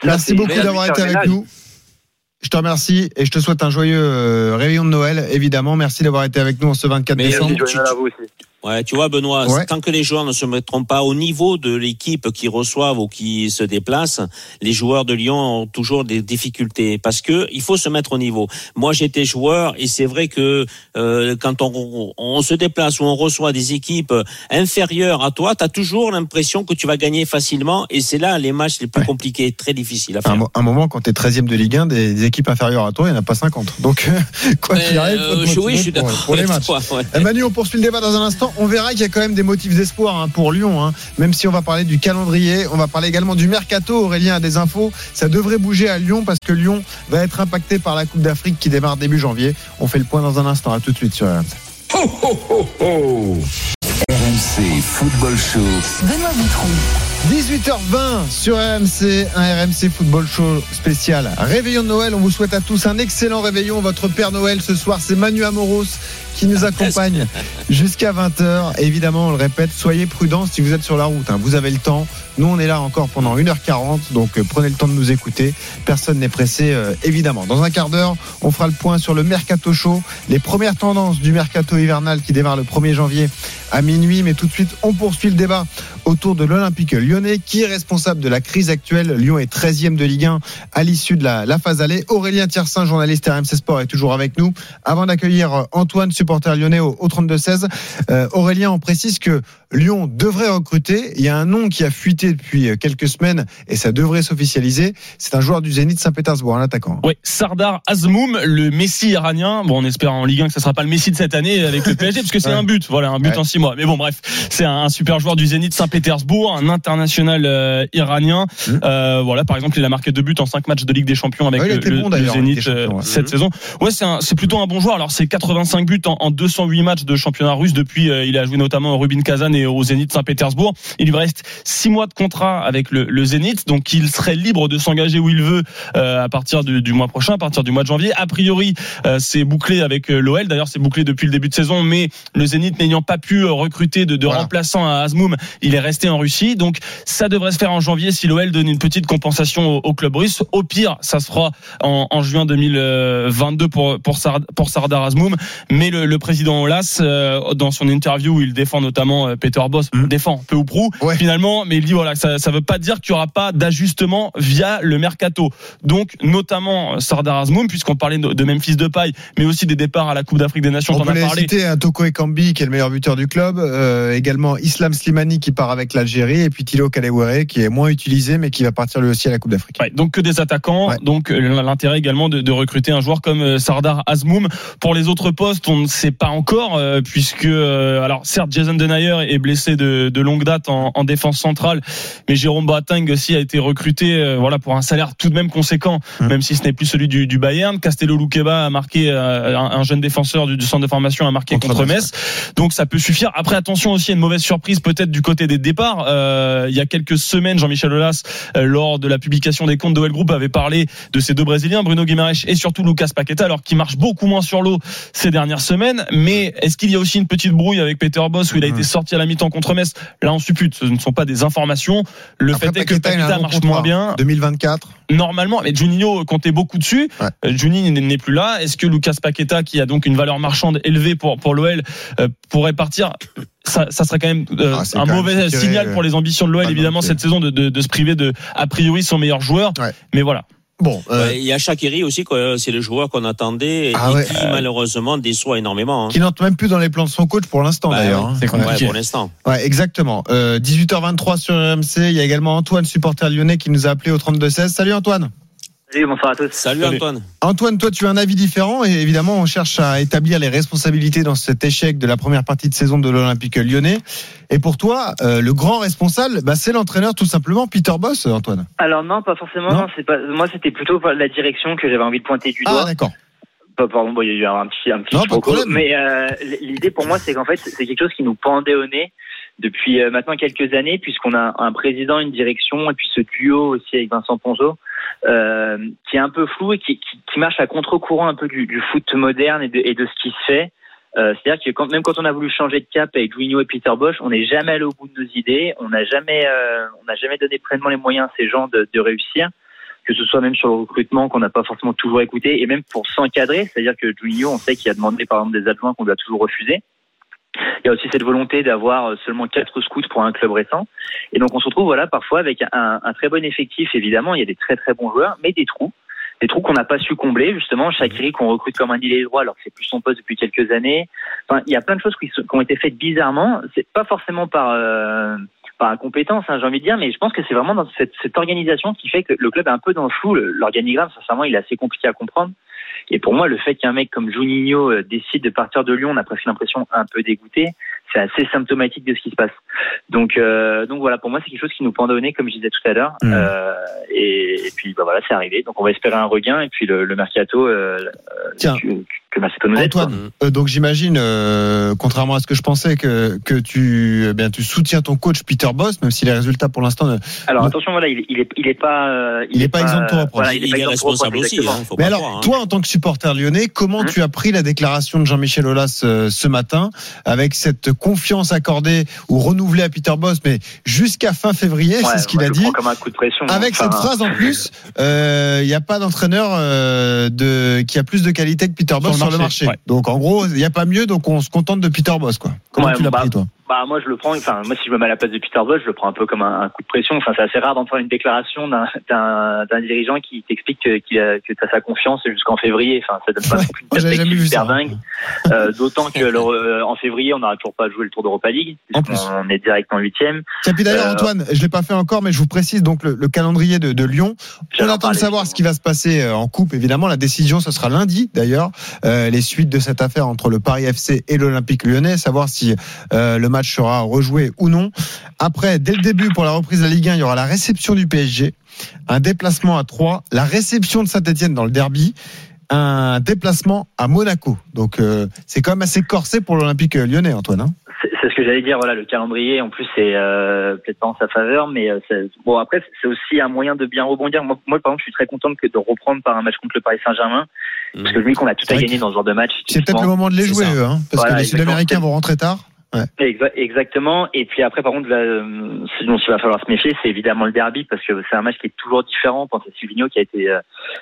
ça, Merci beaucoup d'avoir été avec nous. Je te remercie et je te souhaite un joyeux euh, réveillon de Noël, évidemment. Merci d'avoir été avec nous en ce 24 Mais décembre. Merci, à vous aussi. Ouais, tu vois, Benoît, Ouais. tant que les joueurs ne se mettront pas au niveau de l'équipe qui reçoivent ou qui se déplacent, les joueurs de Lyon ont toujours des difficultés parce que il faut se mettre au niveau. Moi, j'étais joueur et c'est vrai que euh, quand on, on se déplace ou on reçoit des équipes inférieures à toi, tu as toujours l'impression que tu vas gagner facilement et c'est là les matchs les plus compliqués, très difficiles à faire. un, un moment, quand tu es 13e de Ligue 1, des, des équipes inférieures à toi, il n'y en a pas 50. Donc, quoi qu'il arrive, euh, faut oui, je suis pour, d'accord pour les matchs. toi, ouais. Eh, Manu, on poursuit le débat dans un instant. On verra qu'il y a quand même des motifs d'espoir hein, pour Lyon. hein. Même si on va parler du calendrier, on va parler également du mercato. Aurélien a des infos. Ça devrait bouger à Lyon parce que Lyon va être impacté par la Coupe d'Afrique qui démarre début janvier. On fait le point dans un instant. À tout de suite sur RMC. RMC Football Show. Benoît Boutron. 18h20 sur RMC, un RMC Football Show spécial. Réveillon de Noël, on vous souhaite à tous un excellent réveillon. Votre Père Noël ce soir, c'est Manu Amoros qui nous accompagne jusqu'à 20h. Évidemment, on le répète, soyez prudents si vous êtes sur la route. hein. Vous avez le temps. Nous, on est là encore pendant 1h40, donc euh, prenez le temps de nous écouter. Personne n'est pressé, euh, évidemment. Dans un quart d'heure, on fera le point sur le Mercato Show, les premières tendances du Mercato hivernal qui démarre le 1er janvier à minuit. Mais tout de suite, on poursuit le débat autour de l'Olympique lyonnais. Qui est responsable de la crise actuelle Lyon est 13e de Ligue 1 à l'issue de la, la phase allée. Aurélien Tiersin, journaliste RMC Sport, est toujours avec nous. Avant d'accueillir euh, Antoine, supporter lyonnais au, au 32-16, euh, Aurélien, on précise que Lyon devrait recruter. Il y a un nom qui a fuité depuis euh, quelques semaines et ça devrait s'officialiser. C'est un joueur du Zénith Saint-Pétersbourg, un attaquant. Ouais, Sardar Azmoum, le Messi iranien. Bon, on espère en Ligue 1 que ça sera pas le Messi de cette année avec le PSG, parce que c'est Ouais. un but. Voilà, un but Ouais. en six mois. Mais bon, bref, c'est un, un super joueur du Zénith Saint-Pétersbourg, un international euh, iranien. Euh, voilà, par exemple, il a marqué deux buts en cinq matchs de Ligue des Champions avec Ouais, le, bon, le Zénith Champions, cette Mhm. saison. Ouais, c'est plutôt un bon joueur. Alors, c'est 85 buts en, en 208 matchs de championnat russe depuis. euh, il a joué notamment au Rubin Kazan et au Zénith Saint-Pétersbourg. Il lui reste six mois de contrat avec le, le Zénith, donc il serait libre de s'engager où il veut euh, à partir du, du mois prochain, à partir du mois de janvier. A priori, euh, c'est bouclé avec l'OL. D'ailleurs, c'est bouclé depuis le début de saison, mais le Zénith n'ayant pas pu recruter de, de Voilà. remplaçant à Azmoum, il est resté en Russie. Donc, ça devrait se faire en janvier si l'OL donne une petite compensation au, au club russe. Au pire, ça se fera en, en juin 2022 pour pour, Sard- pour Sardar Azmoum. Mais le, le président Olas, euh, dans son interview, où il défend notamment euh, Peter Boss, Mhm. défend peu ou prou Ouais. finalement, mais il dit voilà, ça ça veut pas dire qu'il y aura pas d'ajustement via le mercato. Donc notamment euh, Sardar Azmoum, puisqu'on parlait de, de Memphis de paille, mais aussi des départs à la Coupe d'Afrique des Nations. On as les parlé. citer, hein, Toko Ekambi, qui est le meilleur buteur du club, euh, également Islam Slimani qui part avec l'Algérie, et puis Thilo Kalewere qui est moins utilisé, mais qui va partir lui aussi à la Coupe d'Afrique. Ouais, donc que des attaquants, Ouais. donc l'intérêt également de, de recruter un joueur comme Sardar Azmoum. Pour les autres postes, on ne sait pas encore, euh, puisque euh, alors certes Jason Denayer est blessé de, de longue date en, en défense centrale, mais Jérôme Boateng aussi a été recruté, euh, voilà pour un salaire tout de même conséquent, Hum. même si ce n'est plus celui du, du Bayern. Castello Luqueba a marqué euh, un, un jeune défenseur du, du centre de formation a marqué Contre contre, Metz, donc ça peut suffire. Après attention aussi à une mauvaise surprise peut-être du côté des départs. Euh, il y a quelques semaines, Jean-Michel Aulas, euh, lors de la publication des comptes de Well Group, avait parlé de ces deux Brésiliens, Bruno Guimaraes et surtout Lucas Paqueta, alors qui marche beaucoup moins sur l'eau ces dernières semaines. Mais est-ce qu'il y a aussi une petite brouille avec Peter Boss où il a été sorti à la mi-temps contre Metz? Là, on suppute. Ce ne sont pas des informations. Le Après, fait est que Paqueta, marche moins bien. 2024. Normalement, mais Juninho comptait beaucoup dessus. Ouais. Euh, Juninho n'est plus là. Est-ce que Lucas Paqueta, qui a donc une valeur marchande élevée pour pour l'OL, euh, pourrait partir? Ça, ça serait quand même euh, Ah, un quand mauvais signal pour les ambitions de l'OL, évidemment, cette saison de, de, de se priver de a priori son meilleur joueur. Ouais. Mais voilà. Bon, euh, Ouais, Il y a Shakiri aussi, c'est le joueur qu'on attendait et Ah ouais. qui malheureusement déçoit énormément. hein. qui n'entre même plus dans les plans de son coach pour l'instant Bah d'ailleurs. oui, hein. c'est Ouais, pour l'instant. Ouais, exactement. Euh, 18h23 sur RMC. Il y a également Antoine, supporter lyonnais, qui nous a appelé au 32-16. Salut Antoine. Salut, bonsoir à tous. Salut, Salut. Antoine. Antoine, toi, tu as un avis différent et évidemment, on cherche à établir les responsabilités dans cet échec de la première partie de saison de l'Olympique lyonnais. Et pour toi, euh, le grand responsable, bah, c'est l'entraîneur tout simplement, Peter Boss, Antoine. Alors non, pas forcément. Non Non, c'est pas. Moi, c'était plutôt la direction que j'avais envie de pointer du Ah, doigt. d'accord. Pas- pardon, bon, il y a eu un petit, un petit Non, mais euh, l'idée pour moi, c'est qu'en fait, c'est quelque chose qui nous pendait au nez depuis euh, maintenant quelques années, puisqu'on a un président, une direction, et puis ce duo aussi avec Vincent Ponzo, euh, qui est un peu flou et qui, qui, qui marche à contre-courant un peu du, du foot moderne et de, et de ce qui se fait. Euh, C'est-à-dire que quand, même quand on a voulu changer de cap avec Juninho et Peter Bosch, on n'est jamais allé au bout de nos idées, on n'a jamais, euh, on n'a jamais donné pleinement les moyens à ces gens de, de réussir, que ce soit même sur le recrutement qu'on n'a pas forcément toujours écouté, et même pour s'encadrer, c'est-à-dire que Juninho, on sait qu'il a demandé par exemple des adjoints qu'on a toujours refusé. Il y a aussi cette volonté d'avoir euh, seulement quatre scouts pour un club récent. Et donc on se retrouve voilà parfois avec un, très bon effectif. Évidemment, il y a des très très bons joueurs, mais des trous. Des trous qu'on n'a pas su combler justement. Shakiri qu'on recrute comme un ailier droit alors que c'est plus son poste depuis quelques années. Enfin il y a plein de choses qui, qui ont été faites bizarrement. C'est pas forcément par euh, par incompétence hein, j'ai envie de dire mais je pense que c'est vraiment dans cette, cette, organisation qui fait que le club est un peu dans le flou. L'organigramme sincèrement il est assez compliqué à comprendre et pour moi le fait qu'un mec comme Juninho euh, décide de partir de Lyon on a presque l'impression un peu dégoûté c'est assez symptomatique de ce qui se passe. Donc, euh, donc voilà, pour moi, c'est quelque chose qui nous pendonnait, comme je disais tout à l'heure. Mmh. Euh, et, et, puis, bah voilà, c'est arrivé. Donc, on va espérer un regain. Et puis, le, le mercato, euh, Tiens. Que aide. Antoine, euh, donc j'imagine, euh, contrairement à ce que je pensais, que, que tu, eh bien, tu soutiens ton coach Peter Boss, même si les résultats pour l'instant. ne- Alors, attention, voilà, il, il est, il est pas, euh, Il est pas exempt de voilà, il est, Il responsable reproche, aussi, hein, faut Mais pas alors, croire, hein. toi, en tant que supporter lyonnais, comment Hum. tu as pris la déclaration de Jean-Michel Aulas euh, ce matin, avec cette confiance accordée ou renouvelée à Peter Boss, mais jusqu'à fin février, Ouais, c'est ce qu'il a dit. comme un coup de pression. Avec Enfin, cette phrase en plus, euh, il n'y a pas d'entraîneur euh, de qui a plus de qualité que Peter Boss sur le marché. ouais. Donc en gros, il n'y a pas mieux, donc on se contente de Peter Boss, quoi. Comment Ouais, tu l'as bah, pris, toi? Bah moi je le prends, enfin moi si je me mets à la place de Peter Bosch, je le prends un peu comme un, un coup de pression. Enfin c'est assez rare d'entendre une déclaration d'un dirigeant qui t'explique que, qu'il a- que t'as sa confiance jusqu'en février. Enfin ça donne pas Ouais, une perspective vu super dingue. Euh, D'autant que euh, en février on n'aura toujours pas joué le Tour d'Europa League, En puisqu'on est direct en huitième. Tiens, puis d'ailleurs, Euh, Antoine, je l'ai pas fait encore, mais je vous précise donc le, le calendrier de, de Lyon. On attend de savoir ce qui va se passer euh, en coupe. Évidemment, la décision, ce sera lundi. D'ailleurs, Euh, les suites de cette affaire entre le Paris FC et l'Olympique Lyonnais, savoir si le match sera rejoué ou non. Après, dès le début, pour la reprise de la Ligue 1, il y aura la réception du PSG, un déplacement à 3, la réception de Saint-Etienne dans le derby. Un déplacement à Monaco. Donc, euh, c'est quand même assez corsé pour l'Olympique lyonnais, Antoine. hein. C'est ce que j'allais dire. Voilà, le calendrier, en plus, c'est euh, peut-être pas en sa faveur, mais euh, bon après, c'est aussi un moyen de bien rebondir. Moi, moi, par exemple, je suis très contente que de reprendre par un match contre le Paris Saint-Germain, parce que je me dis qu'on a tout à gagner dans ce genre de match. C'est peut-être le moment de les jouer, eux, hein, parce Voilà, que les. Sud-Américains vont rentrer tard. Ouais. Exactement. Et puis après, par contre, là, ce dont il va falloir se méfier, c'est évidemment le derby, parce que c'est un match qui est toujours différent. Pensez à Silvino qui a été euh,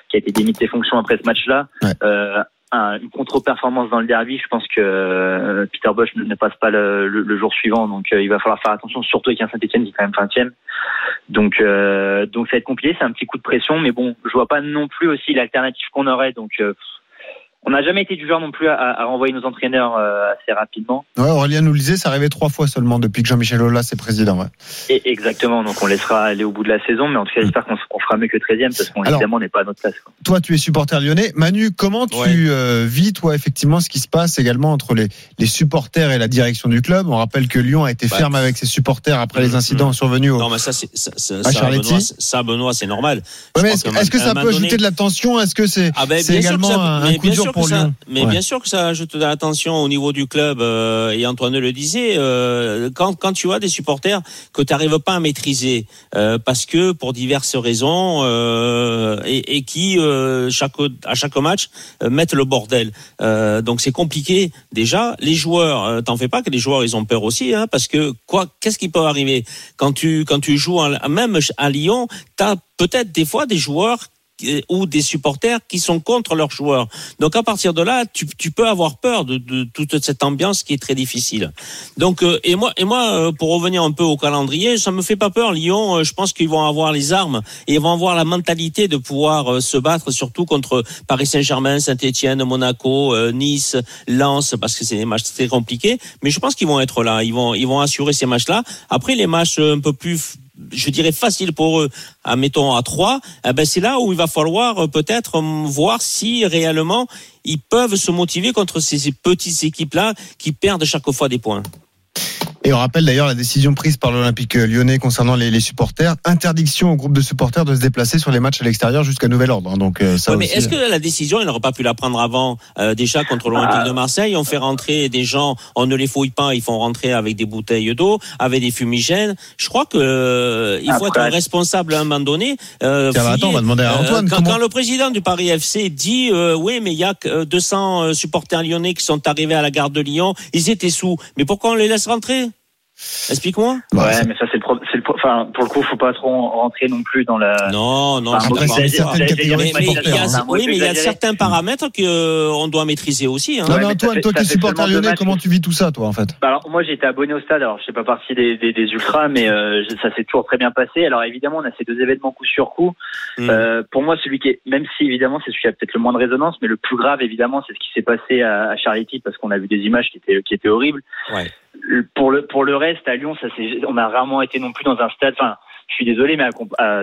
qui a été démis de ses fonctions après ce match-là. Ouais. Euh, un- une contre-performance dans le derby, je pense que euh, Peter Bosch ne, ne passe pas le, le- le jour suivant, donc euh, il va falloir faire attention, surtout avec un Saint-Etienne qui est quand même 20 Donc, euh, donc ça va être compliqué, c'est un petit coup de pression, mais bon, je vois pas non plus aussi l'alternative qu'on aurait. Donc, euh, on n'a jamais été du genre non plus à, à renvoyer nos entraîneurs euh, assez rapidement. Ouais, Aurélien nous le disait, c'est arrivé trois fois seulement depuis que Jean-Michel Aulas est président. Ouais. Et exactement, donc on laissera aller au bout de la saison, mais en tout cas j'espère qu'on qu'on fera mieux que 13e parce qu'on Alors- évidemment n'est pas à notre place. quoi. Toi, tu es supporter lyonnais. Manu, comment tu Ouais. euh, vis, toi, effectivement, ce qui se passe également entre les, les supporters et la direction du club? On rappelle que Lyon a été Bah, ferme avec ses supporters après les mm, incidents mm. survenus au. Non, mais ça, c'est, ça, ça, À ça, Charletti Benoît, c'est- ça, Benoît, c'est normal. Ouais, est-ce un est-ce que ça peut donné- ajouter de la tension? Est-ce que c'est Ah ben, c'est que également ça- un, un coup dur que pour ça- Lyon Mais Ouais. bien sûr que ça ajoute de l'attention au niveau du club. euh, et Antoine le disait, euh, quand, quand tu as des supporters que tu n'arrives pas à maîtriser, euh, parce que pour diverses raisons, euh, et, et qui euh, chaque, à chaque match euh, mettent le bordel. Euh, donc c'est compliqué. Déjà, les joueurs, euh, t'en fais pas que les joueurs ils ont peur aussi, hein, parce que quoi, qu'est-ce qui peut arriver? Quand tu quand tu joues en- même à Lyon, t'as peut-être des fois des joueurs ou des supporters qui sont contre leurs joueurs. Donc à partir de là, tu, tu peux avoir peur de, de toute cette ambiance qui est très difficile. Donc euh, et moi et moi euh, pour revenir un peu au calendrier, ça me fait pas peur. Lyon, euh, je pense qu'ils vont avoir les armes et ils vont avoir la mentalité de pouvoir euh, se battre, surtout contre Paris Saint-Germain, Saint-Étienne, Monaco, euh, Nice, Lens, parce que c'est des matchs très compliqués. Mais je pense qu'ils vont être là. Ils vont ils vont assurer ces matchs-là. Après les matchs un peu plus je dirais facile pour eux, admettons à 3, eh ben c'est là où il va falloir euh, peut-être hum, voir si réellement ils peuvent se motiver contre ces, ces petites équipes-là qui perdent chaque fois des points. Et on rappelle d'ailleurs la décision prise par l'Olympique lyonnais concernant les, les supporters. Interdiction au groupe de supporters de se déplacer sur les matchs à l'extérieur jusqu'à nouvel ordre. hein. Donc euh, ça Ouais, mais est-ce que la décision, il n'aurait pas pu la prendre avant euh, Déjà contre l'Olympique Ah. de Marseille, on fait rentrer des gens, on ne les fouille pas, ils font rentrer avec des bouteilles d'eau, avec des fumigènes. Je crois que euh, il faut Après- être responsable à un moment donné. Euh, Tiens, bah, attends, on va demander à Euh, Antoine. quand, comment- quand le président du Paris FC dit euh, oui, mais il y a que, euh, 200 euh, supporters lyonnais qui sont arrivés à la gare de Lyon, ils étaient sous. Mais pourquoi on les laisse rentrer? Explique-moi. Ouais, mais ça c'est le, pro- c'est le pro- enfin pour le coup, faut pas trop rentrer non plus dans la. Non, non. Enfin, je certaines Mais- catégories mais- mais il y a-. Oui, mais il y a certains paramètres qu'on doit maîtriser aussi. Hein. Non, mais Antoine, toi ça qui deux lyonnais, comment tu vis tout ça, toi, en fait? Bah alors moi j'étais abonné au stade, alors je fais pas partie des, des, des ultras, mais euh, ça s'est toujours très bien passé. Alors évidemment on a ces deux événements coup sur coup. Mm. Euh, pour moi celui qui est, même si évidemment c'est celui qui a peut-être le moins de résonance, mais le plus grave évidemment c'est ce qui s'est passé à, à Charity parce qu'on a vu des images qui étaient qui étaient horribles. Ouais. Pour le pour le à Lyon on a rarement été non plus dans un stade. Enfin je suis désolé, mais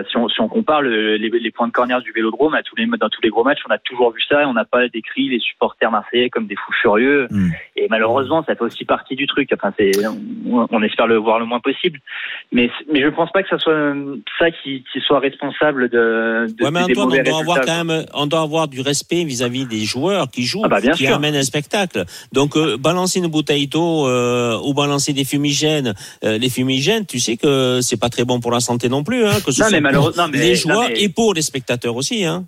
si, on, compare le- les, les points de corner du Vélodrome à tous les dans tous les gros matchs, on a toujours vu ça et on n'a pas décrit les supporters marseillais comme des fous furieux. Hmm. Et malheureusement, ça fait aussi partie du truc. Enfin, c'est, on, on espère le voir le moins possible. Mais, mais je pense pas que ça soit ça qui, qui soit responsable de, de Ouais, mais des Antoine, mauvais on doit avoir quand même, on doit avoir du respect vis-à-vis des joueurs qui jouent, Ah bah, bien qui sûr. amènent un spectacle. Donc, euh, balancer une bouteille d'eau euh, ou balancer des fumigènes, euh, les fumigènes, tu sais que c'est pas très bon pour la santé non plus, hein, que ce Non, soit mais pour malheureux- non, mais- les non, joueurs mais- et pour les spectateurs aussi, hein.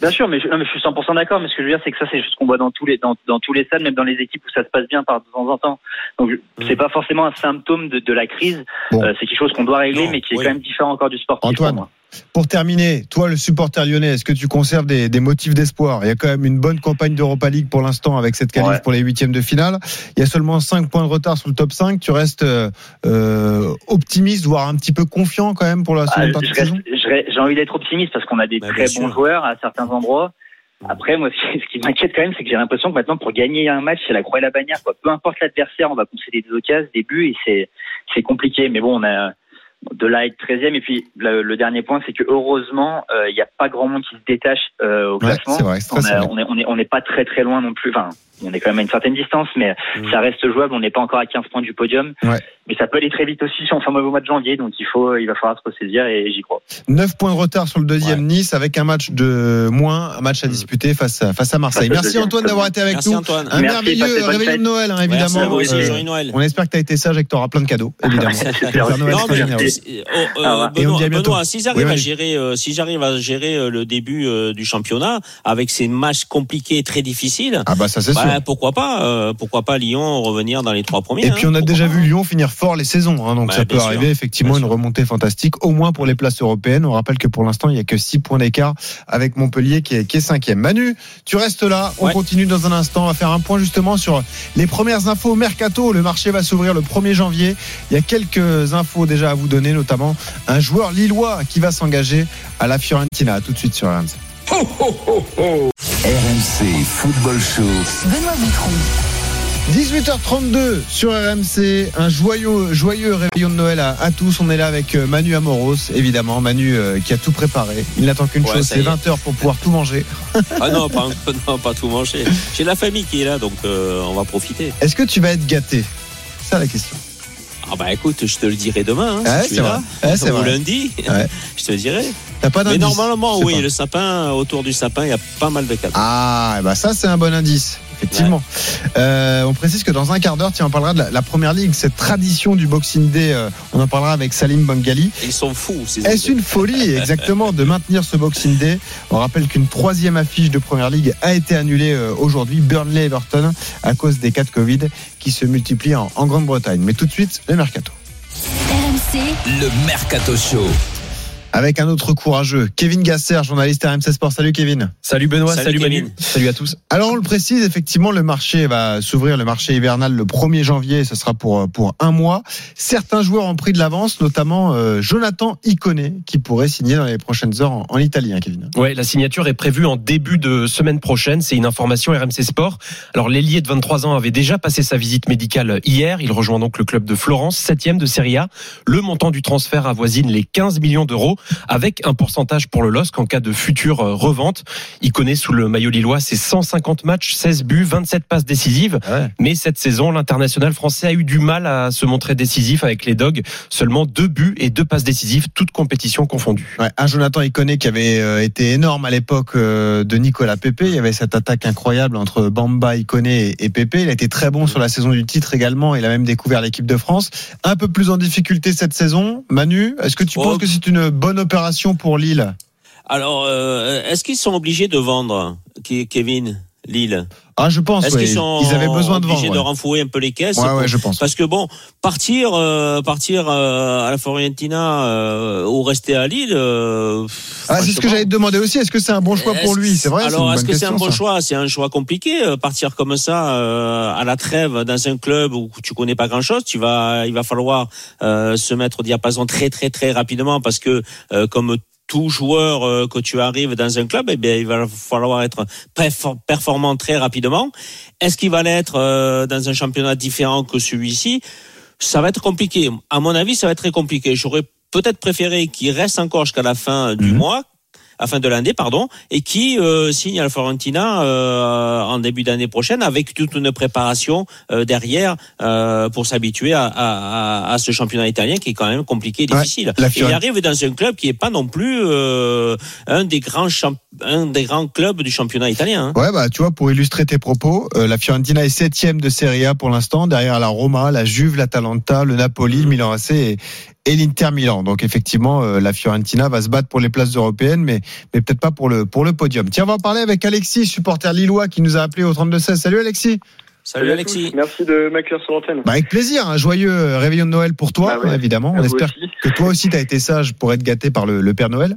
Bien sûr, mais je, non, mais je suis 100% d'accord. Mais ce que je veux dire, c'est que ça, c'est ce qu'on voit dans tous les dans, dans tous les stades, même dans les équipes où ça se passe bien par de temps en temps. Donc, je- c'est pas forcément un symptôme de, de la crise. Bon. Euh, c'est quelque chose qu'on doit régler, Non, mais qui est quand même différent encore du sportif. Antoine. Pour terminer, toi, le supporter lyonnais, est-ce que tu conserves des, des motifs d'espoir? Il y a quand même une bonne campagne d'Europa League pour l'instant avec cette qualif Ouais. pour les huitièmes de finale. Il y a seulement 5 points de retard sur le top 5. Tu restes euh, euh, optimiste, voire un petit peu confiant quand même pour la Ah, seconde je partie J'ai envie d'être optimiste parce qu'on a des Bah, très bons joueurs à certains endroits. Après, moi, ce qui, ce qui m'inquiète quand même, c'est que j'ai l'impression que maintenant, pour gagner un match, c'est la croix et la bannière. Quoi. Peu importe l'adversaire, on va concéder des occasions, des buts, et c'est c'est compliqué. Mais bon, on a de être 13e. Et puis, le, le dernier point, c'est que heureusement, euh, il n'y a pas grand monde qui se détache euh, au Ouais, classement. c'est vrai, on, serré. on est, on est, on n'est pas très très loin non plus. Enfin, on est quand même à une certaine distance, mais ça reste jouable. On n'est pas encore à 15 points du podium. Ouais. Mais ça peut aller très vite aussi si on fait un mauvais mois de janvier. Donc, il faut, il va falloir se ressaisir et j'y crois. 9 points de retard sur le deuxième Nice avec un match de moins, un match à disputer face à, face à Marseille. Face Merci Antoine d'avoir été avec Merci nous. Antoine. Un Merci, merveilleux réveillon de. Noël, hein, Merci évidemment. à vous aussi, Euh, Noël. on espère que tu as été sage et que tu auras plein de cadeaux, évidemment. Non, mais je- euh, oh, euh, Ah ouais. Benoît. Benoît, si j'arrive Oui, à gérer, euh, si j'arrive à gérer euh, le début du championnat avec ces matchs compliqués et très difficiles, Ah bah ça c'est sûr. Bah, pourquoi pas, euh, pourquoi pas Lyon revenir dans les trois premiers. Et hein, puis on a déjà vu Lyon finir fort les saisons, hein, donc Bah, ça peut sûr. arriver effectivement une sûr. remontée fantastique, au moins pour les places européennes. On rappelle que pour l'instant il y a que 6 points d'écart avec Montpellier qui est, qui est cinquième. Manu, tu restes là, on Ouais. continue dans un instant, on va faire un point justement sur les premières infos mercato. Le marché va s'ouvrir le 1er janvier. Il y a quelques infos déjà à vous donner, notamment un joueur lillois qui va s'engager à la Fiorentina. À tout de suite sur RMC. RMC Football Show. Benoît Boutron. 18h32 sur RMC, un joyeux, joyeux réveillon de Noël à, à tous. On est là avec euh, Manu Amoros, évidemment. Manu euh, qui a tout préparé. Il n'attend qu'une Ouais, chose, c'est y est. 20h pour pouvoir tout manger. Ah non, pas, non, pas tout manger. J'ai la famille qui est là, donc euh, on va profiter. Est-ce que tu vas être gâté? C'est ça la question. Ah bah écoute, je te le dirai demain. Hein, Ouais, si c'est es vrai. Ouais, c'est Ou vrai. lundi, Ouais. je te le dirai. T'as pas Mais d'indice normalement, Je sais oui, pas. le sapin, autour du sapin, il y a pas mal de cadeaux. Ah, bah ça c'est un bon indice, effectivement. Euh, on précise que dans un quart d'heure, tu en parleras de la, la première ligue, cette tradition du Boxing Day. euh, on en parlera avec Salim Bangali. Ils sont fous, Est-ce une folie, exactement, de maintenir ce Boxing Day? On rappelle qu'une troisième affiche de Première Ligue a été annulée euh, aujourd'hui, Burnley-Everton, à cause des cas de Covid qui se multiplient en, en Grande-Bretagne. Mais tout de suite, le mercato. RMC, le Mercato Show. Avec un autre courageux, Kevin Gasser, journaliste RMC Sport. Salut Kevin. Salut Benoît, Salut, salut, Kevin. Salut à tous. Alors on le précise, effectivement, le marché va s'ouvrir, le marché hivernal le 1er janvier, ce sera pour, pour un mois. Certains joueurs ont pris de l'avance, notamment euh, Jonathan Iconé, qui pourrait signer dans les prochaines heures en, en Italie, hein, Kevin. Ouais, la signature est prévue en début de semaine prochaine. C'est une information RMC Sport. Alors, l'ailier de 23 ans avait déjà passé sa visite médicale hier. Il rejoint donc le club de Florence, septième de Serie A. Le montant du transfert avoisine les 15 millions d'euros, avec un pourcentage pour le LOSC en cas de future euh, revente. Il connaît sous le maillot lillois ses 150 matchs, 16 buts, 27 passes décisives. Mais cette saison, l'international français a eu du mal à se montrer décisif avec les Dogs. Seulement deux buts et deux passes décisives, toutes compétitions confondues. Ouais, un Jonathan Iconé qui avait euh, été énorme à l'époque euh, de Nicolas Pepe. Il y avait cette attaque incroyable entre Bamba, Iconé et, et Pepe. Il a été très bon sur la saison du titre également. Il a même découvert l'équipe de France. Un peu plus en difficulté cette saison. Manu, est-ce que tu Oh. penses que c'est une bonne opération pour Lille. Alors, euh, est-ce qu'ils sont obligés de vendre, Ke- Kevin? Lille Ah, je pense. Est-ce ouais. qu'ils sont Ils avaient besoin de vendre. ouais. de renflouer un peu les caisses Ouais, ouais, je pense. Parce que bon, partir, euh, partir euh, à la Fiorentina euh, ou rester à Lille. euh, Ah, c'est ce que j'allais te demander aussi. Est-ce que c'est un bon choix pour lui? C'est vrai. Alors, est-ce que c'est un bon ça. choix? C'est un choix compliqué. euh, Partir comme ça euh, à la trêve dans un club où tu connais pas grand-chose, tu vas, il va falloir euh, se mettre au diapason très très très rapidement parce que euh, comme tout joueur euh, que tu arrives dans un club, eh bien, il va falloir être perfor- performant très rapidement. Est-ce qu'il va l'être euh, dans un championnat différent que celui-ci? Ça va être compliqué. À mon avis, ça va être très compliqué. J'aurais peut-être préféré qu'il reste encore jusqu'à la fin du mois, à fin de l'année, pardon, et qui euh, signe à la Fiorentina euh, en début d'année prochaine avec toute une préparation euh, derrière euh, pour s'habituer à, à, à- à ce championnat italien qui est quand même compliqué et Ouais, difficile. la Et il arrive dans un club qui est pas non plus euh, un des grands un des grands clubs du championnat italien. hein. Ouais, bah, tu vois, pour illustrer tes propos, euh, la Fiorentina est septième de Serie A pour l'instant, derrière la Roma, la Juve, l'Atalanta, le Napoli, le Milan AC et, et l'Inter Milan. Donc effectivement, euh, la Fiorentina va se battre pour les places européennes, mais, mais peut-être pas pour le, pour le podium. Tiens, on va en parler avec Alexis, supporter lillois, qui nous a appelé au 32-16. Salut Alexis. Salut Alexis. Merci de m'accueillir sur l'antenne. Bah, avec plaisir, un joyeux réveillon de Noël pour toi, Bah ouais. évidemment. On espère aussi. que toi aussi, tu as été sage pour être gâté par le, le Père Noël.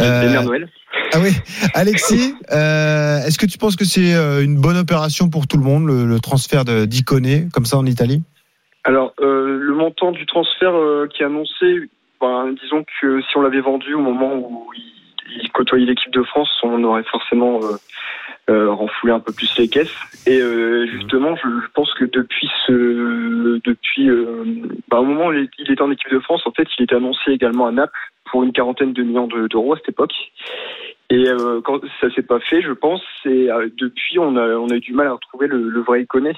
Euh, Mère Noël. Ah oui, Alexis, euh, est-ce que tu penses que c'est euh, une bonne opération pour tout le monde, le, le transfert d'Iconé, comme ça en Italie? Alors, euh, le montant du transfert euh, qui est annoncé, ben, disons que si on l'avait vendu au moment où il, côtoyait l'équipe de France, on aurait forcément euh, euh, un peu plus les caisses. Et euh, justement, je, pense que depuis ce, depuis, euh, ben, au moment où il était en équipe de France, en fait, il était annoncé également à Naples pour une quarantaine de millions de- d'euros à cette époque. Et euh, quand ça s'est pas fait, je pense, c'est euh, depuis on a on a eu du mal à retrouver le, le vrai Iconé.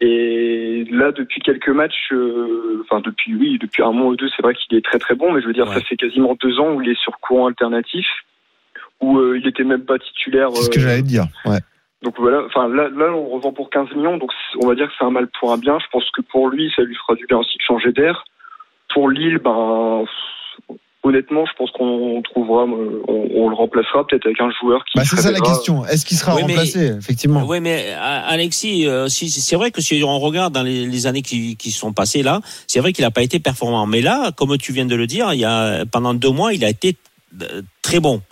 Et là, depuis quelques matchs, euh, enfin depuis oui, depuis un mois ou deux, c'est vrai qu'il est très très bon, mais je veux dire, ça fait quasiment deux ans où il est sur courant alternatif, où euh, il était même pas titulaire. C'est ce que euh, j'allais dire. Ouais. donc voilà, enfin là, là, on revend pour 15 millions, donc on va dire que c'est un mal pour un bien. Je pense que pour lui, ça lui fera du bien aussi de changer d'air. Pour Lille, ben honnêtement, je pense qu'on trouvera, euh, on, on le remplacera peut-être avec un joueur qui. Bah, c'est ça la question. Est-ce qu'il sera Oui, mais- remplacé, effectivement? Oui, mais euh, Alexis, euh, si, c'est vrai que si on regarde dans les, les années qui, qui sont passées là, c'est vrai qu'il n'a pas été performant. Mais là, comme tu viens de le dire, il y a pendant deux mois, il a été très bon.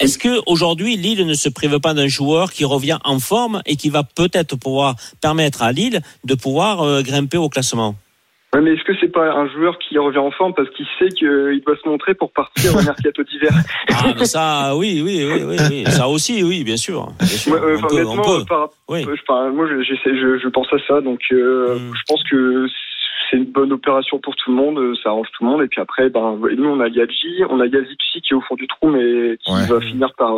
Est-ce que aujourd'hui Lille ne se prive pas d'un joueur qui revient en forme et qui va peut-être pouvoir permettre à Lille de pouvoir euh, grimper au classement? Ouais, mais est-ce que c'est pas un joueur qui revient en forme parce qu'il sait qu'il doit se montrer pour partir au mercato d'hiver Ah, mais ça, oui, oui, oui, oui, oui. ça aussi, oui, bien sûr. Bien sûr. Ouais, euh, peut, honnêtement, par- Oui. euh, je, par- moi, je, pense à ça, donc euh, Mm. je pense que c'est une bonne opération pour tout le monde, euh, ça arrange tout le monde. Et puis après, ben, nous, on a Yadji, on a Yazicchi qui est au fond du trou, mais qui Ouais. va finir par,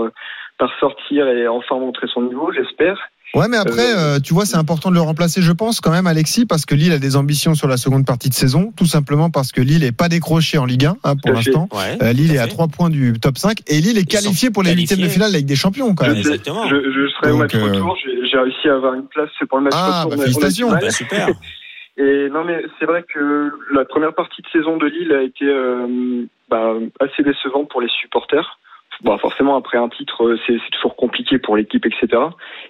par sortir et enfin montrer son niveau, j'espère. Ouais, mais après, euh, tu vois, c'est important de le remplacer, je pense, quand même, Alexis, parce que Lille a des ambitions sur la seconde partie de saison, tout simplement parce que Lille est pas décroché en Ligue 1 hein, pour l'instant. Ouais, Euh, Lille est à à fait. 3 points du top 5 et Lille est qualifié pour les huitièmes de finale de la Ligue des Champions quand même. Exactement. je, je serai au Donc, match euh, retour, j'ai, réussi à avoir une place pour le match Ah, retour. bah, on a- on a du félicitations. Bah, super. Et non, mais c'est vrai que la première partie de saison de Lille a été euh, bah, assez décevante pour les supporters. Bon, forcément, après un titre, euh, c'est toujours compliqué pour l'équipe, etc.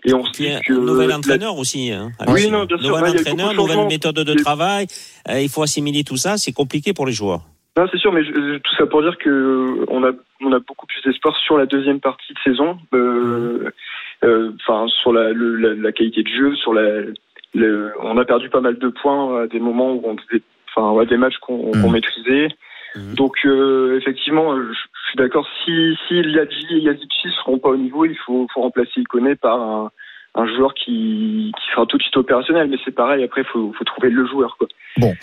Et on se dit un que nouvel la- entraîneur aussi. Hein, Oui, non, bien sûr, Nouvel là, entraîneur, nouvelle méthode de travail. Euh, il faut assimiler tout ça. C'est compliqué pour les joueurs. Non, c'est sûr, mais je- je- tout ça pour dire que euh, on a on a beaucoup plus d'espoir sur la deuxième partie de saison. euh, euh, Enfin, sur la, le- la, la qualité de jeu, sur la, le, on a perdu pas mal de points à des moments où on faisait, enfin, ouais, des matchs qu'on qu'on maîtrisait. Donc euh, effectivement, je je suis d'accord. Si si Liadji et Yazicchi seront pas au niveau, il faut, faut remplacer Iconé par un, un joueur qui, qui sera tout de suite opérationnel. Mais c'est pareil. Après, faut faut trouver le joueur. Quoi. Bon,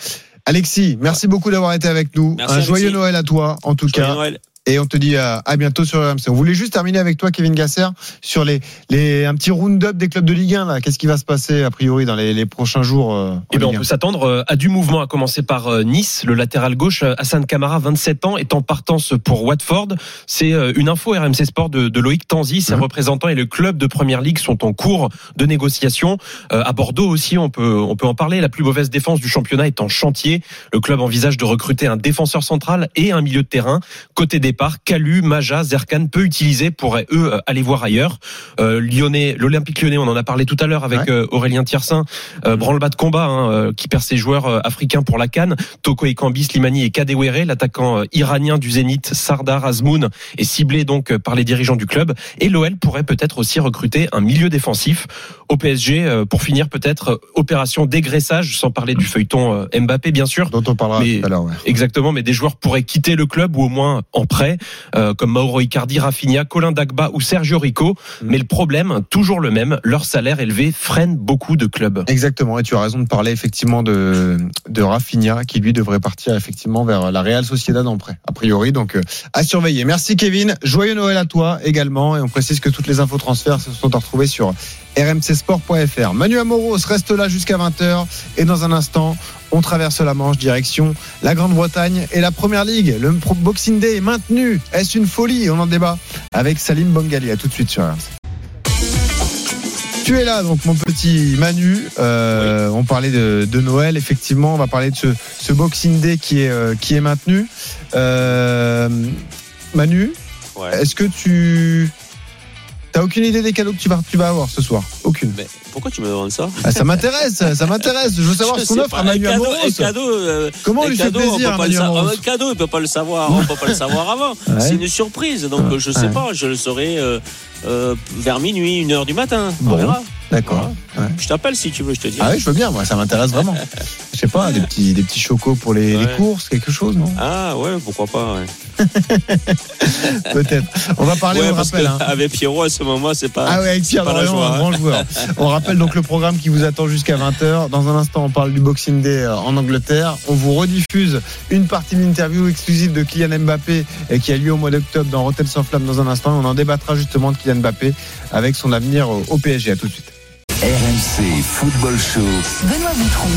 Alexis, merci beaucoup d'avoir été avec nous. Merci, un joyeux. Noël à toi, en tout Joyeux cas. Noël. Et on te dit à, à bientôt sur RMC. On voulait juste terminer avec toi, Kevin Gasser, sur les, les un petit round-up des clubs de Ligue 1. là. Qu'est-ce qui va se passer a priori dans les, les prochains jours euh, Eh ben, on Ligue 1? peut s'attendre euh, à du mouvement, à commencer par euh, Nice, le latéral gauche euh, Hassan Kamara, 27 ans, est en partance pour Watford. C'est euh, une info RMC Sport de, de Loïc Tanzi. Ses Mhm. représentants et le club de Première Ligue sont en cours de négociation. Euh, à Bordeaux aussi, on peut on peut en parler. La plus mauvaise défense du championnat est en chantier. Le club envisage de recruter un défenseur central et un milieu de terrain. Côté des départ, Calu, Maja, Zerkan peut utiliser pourraient eux aller voir ailleurs. Euh, Lyonnais, l'Olympique Lyonnais, on en a parlé tout à l'heure avec euh, Aurélien Tiersin, euh, branle-bas de combat hein, euh, qui perd ses joueurs euh, africains pour la Cannes. Toko Ekambi, Slimani et Kadewere, l'attaquant euh, iranien du Zénith, Sardar Azmoun, est ciblé donc euh, par les dirigeants du club. Et l'OL pourrait peut-être aussi recruter un milieu défensif au PSG euh, pour finir peut-être euh, opération dégraissage, sans parler du feuilleton euh, Mbappé bien sûr. Dont on parlera Mais- tout à l'heure. ouais. Exactement, mais des joueurs pourraient quitter le club ou au moins en prêt, euh, comme Mauro Icardi, Rafinha, Colin Dagba ou Sergio Rico. Mm. Mais le problème, toujours le même, leur salaire élevé freine beaucoup de clubs. Exactement, et tu as raison de parler effectivement de, de Rafinha qui lui devrait partir effectivement vers la Real Sociedad en prêt, a priori, donc euh, à surveiller. Merci Kevin, joyeux Noël à toi également, et on précise que toutes les infos transferts se sont à retrouver sur rmcsport.fr. Manu Amoros reste là jusqu'à 20h, et dans un instant, on traverse la Manche, direction la Grande-Bretagne et la Première Ligue. Le Boxing Day est maintenu, est-ce une folie? On en débat avec Salim Bongali, à tout de suite sur RMC. Tu es là, donc mon petit Manu. Euh, On parlait de, de Noël, effectivement. On va parler de ce, ce Boxing Day qui est, euh, qui est maintenu. Euh, Manu, est-ce que tu. T'as aucune idée des cadeaux que tu vas, tu vas avoir ce soir Aucune. Mais pourquoi tu me demandes ça Ah, ça m'intéresse, ça m'intéresse. Je veux savoir Je ce qu'on offre pas, à Manu cadeau, cadeau, euh, Comment on lui fait cadeau, on plaisir, peut Manu Amoros Un cadeau, il peut pas le savoir. On peut pas le savoir avant. Ouais. C'est une surprise, donc Ouais. je sais Ouais. pas. Je le saurai euh, euh, vers minuit, une heure du matin. On Bon. verra. D'accord. Ouais. Je t'appelle si tu veux, je te dis. Ah oui, je veux bien, moi, ça m'intéresse vraiment. Je sais pas, des petits, des petits chocos pour les, courses, quelque chose, non? Ah ouais, pourquoi pas. Ouais. Peut-être. On va parler, on parce rappelle. que hein. avec Pierrot à ce moment, c'est pas. Ah ouais, avec Pierre Dorian, joie, un hein. grand joueur. On rappelle donc le programme qui vous attend jusqu'à 20h. Dans un instant, on parle du Boxing Day euh, en Angleterre. On vous rediffuse une partie de l'interview exclusive de Kylian Mbappé et qui a lieu au mois d'octobre dans Rotten sans flamme dans un instant. On en débattra justement de Kylian Mbappé avec son avenir au au PSG. À tout de suite. RMC Football Show. Benoît Boutron.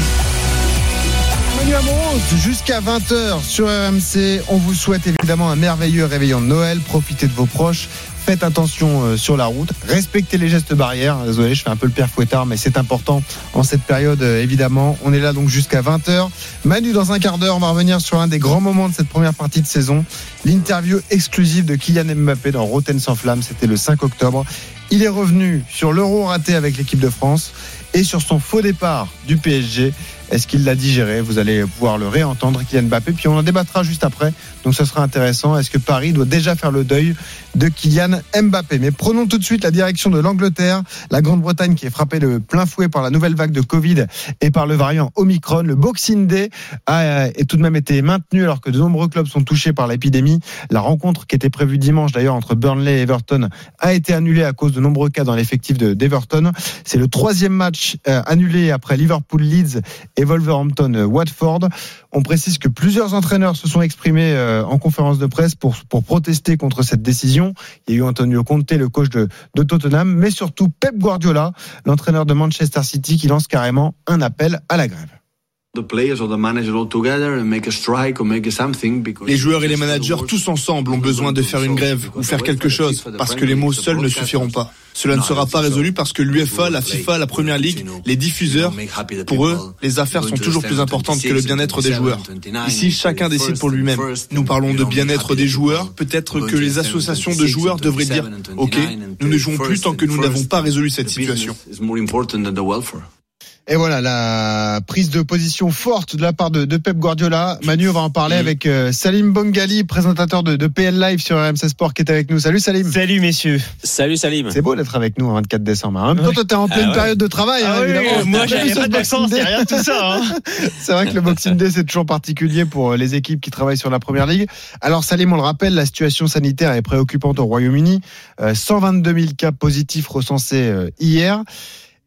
Manu Amoros, jusqu'à 20h sur RMC. On vous souhaite évidemment un merveilleux réveillon de Noël. Profitez de vos proches. Faites attention euh, sur la route. Respectez les gestes barrières. Désolé, je fais un peu le père fouettard, mais c'est important en cette période, euh, évidemment. On est là donc jusqu'à 20h. Manu, dans un quart d'heure, on va revenir sur un des grands moments de cette première partie de saison. L'interview exclusive de Kylian Mbappé dans Rotten sans flamme. C'était le 5 octobre. Il est revenu sur l'euro raté avec l'équipe de France et sur son faux départ du PSG. Est-ce qu'il l'a digéré? Vous allez pouvoir le réentendre, Kylian Mbappé. Puis on en débattra juste après. Donc ce sera intéressant. Est-ce que Paris doit déjà faire le deuil de Kylian Mbappé? Mais prenons tout de suite la direction de l'Angleterre, la Grande-Bretagne qui est frappée de plein fouet par la nouvelle vague de Covid et par le variant Omicron. Le Boxing Day a euh, tout de même été maintenu alors que de nombreux clubs sont touchés par l'épidémie. La rencontre qui était prévue dimanche d'ailleurs entre Burnley et Everton a été annulée à cause de nombreux cas dans l'effectif de- d'Everton. C'est le troisième match euh, annulé après Liverpool-Leeds et Wolverhampton-Watford. On précise que plusieurs entraîneurs se sont exprimés euh, en conférence de presse pour, pour protester contre cette décision. Il y a eu Antonio Conte, le coach de, de Tottenham, mais surtout Pep Guardiola, l'entraîneur de Manchester City, qui lance carrément un appel à la grève. Les joueurs et les managers tous ensemble ont besoin de faire une grève ou faire quelque chose parce que les mots seuls ne suffiront pas. Cela ne sera pas résolu parce que l'UEFA, la FIFA, la Première Ligue, les diffuseurs, pour eux, les affaires sont toujours plus importantes que le bien-être des joueurs. Ici, chacun décide pour lui-même. Nous parlons de bien-être des joueurs. Peut-être que les associations de joueurs devraient dire, OK, nous ne jouons plus tant que nous n'avons pas résolu cette situation. Et voilà la prise de position forte de la part de, de Pep Guardiola. Manu, on va en parler avec euh, Salim Bongali, présentateur de, de PL Live sur RMC Sport, qui est avec nous. Salut Salim. Salut messieurs. Salut Salim. C'est beau d'être avec nous un 24 décembre. En même temps, toi, t'es en pleine Ah ouais. période de travail, Ah hein, oui, évidemment. moi, j'avais vu pas de Boxing c'est Day rien de tout ça, hein. c'est vrai que le Boxing Day, c'est toujours particulier pour euh, les équipes qui travaillent sur la Première Ligue. Alors Salim, on le rappelle, la situation sanitaire est préoccupante au Royaume-Uni. Euh, 122 000 cas positifs recensés euh, hier.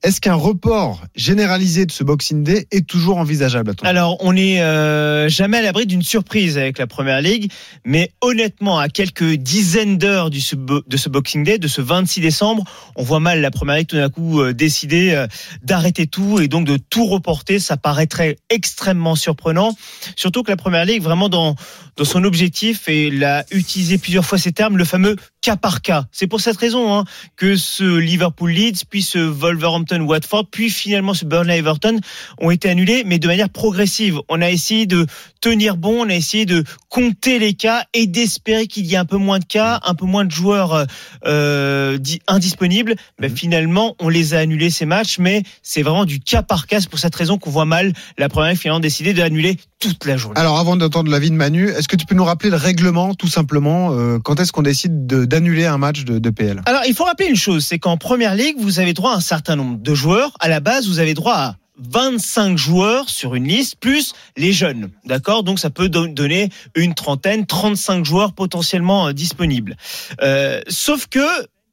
Est-ce qu'un report généralisé de ce Boxing Day est toujours envisageable à Alors, on n'est euh, jamais à l'abri d'une surprise avec la Première Ligue, mais honnêtement, à quelques dizaines d'heures de ce Boxing Day, de ce 26 décembre, on voit mal la Première Ligue tout d'un coup euh, décider euh, d'arrêter tout et donc de tout reporter. Ça paraîtrait extrêmement surprenant, surtout que la Première Ligue, vraiment dans dans son objectif, et il a utilisé plusieurs fois ces termes, le fameux cas par cas. C'est pour cette raison hein, que ce Liverpool Leeds, puis ce Wolverhampton Watford, puis finalement ce Burnley Everton ont été annulés, mais de manière progressive. On a essayé de tenir bon, on a essayé de compter les cas et d'espérer qu'il y ait un peu moins de cas, un peu moins de joueurs euh, indisponibles. Ben, finalement, on les a annulés ces matchs, mais c'est vraiment du cas par cas. C'est pour cette raison qu'on voit mal la première finalement décidé d'annuler toute la journée. Alors avant d'entendre l'avis de Manu, est-ce que tu peux nous rappeler le règlement tout simplement euh, Quand est-ce qu'on décide d'annuler un match de, PL Alors il faut rappeler une chose, c'est qu'en première ligue, vous avez droit à un certain nombre de joueurs. À la base, vous avez droit à 25 joueurs sur une liste, plus les jeunes. D'accord? Donc ça peut donner une trentaine, 35 joueurs potentiellement euh, disponibles. Euh, sauf que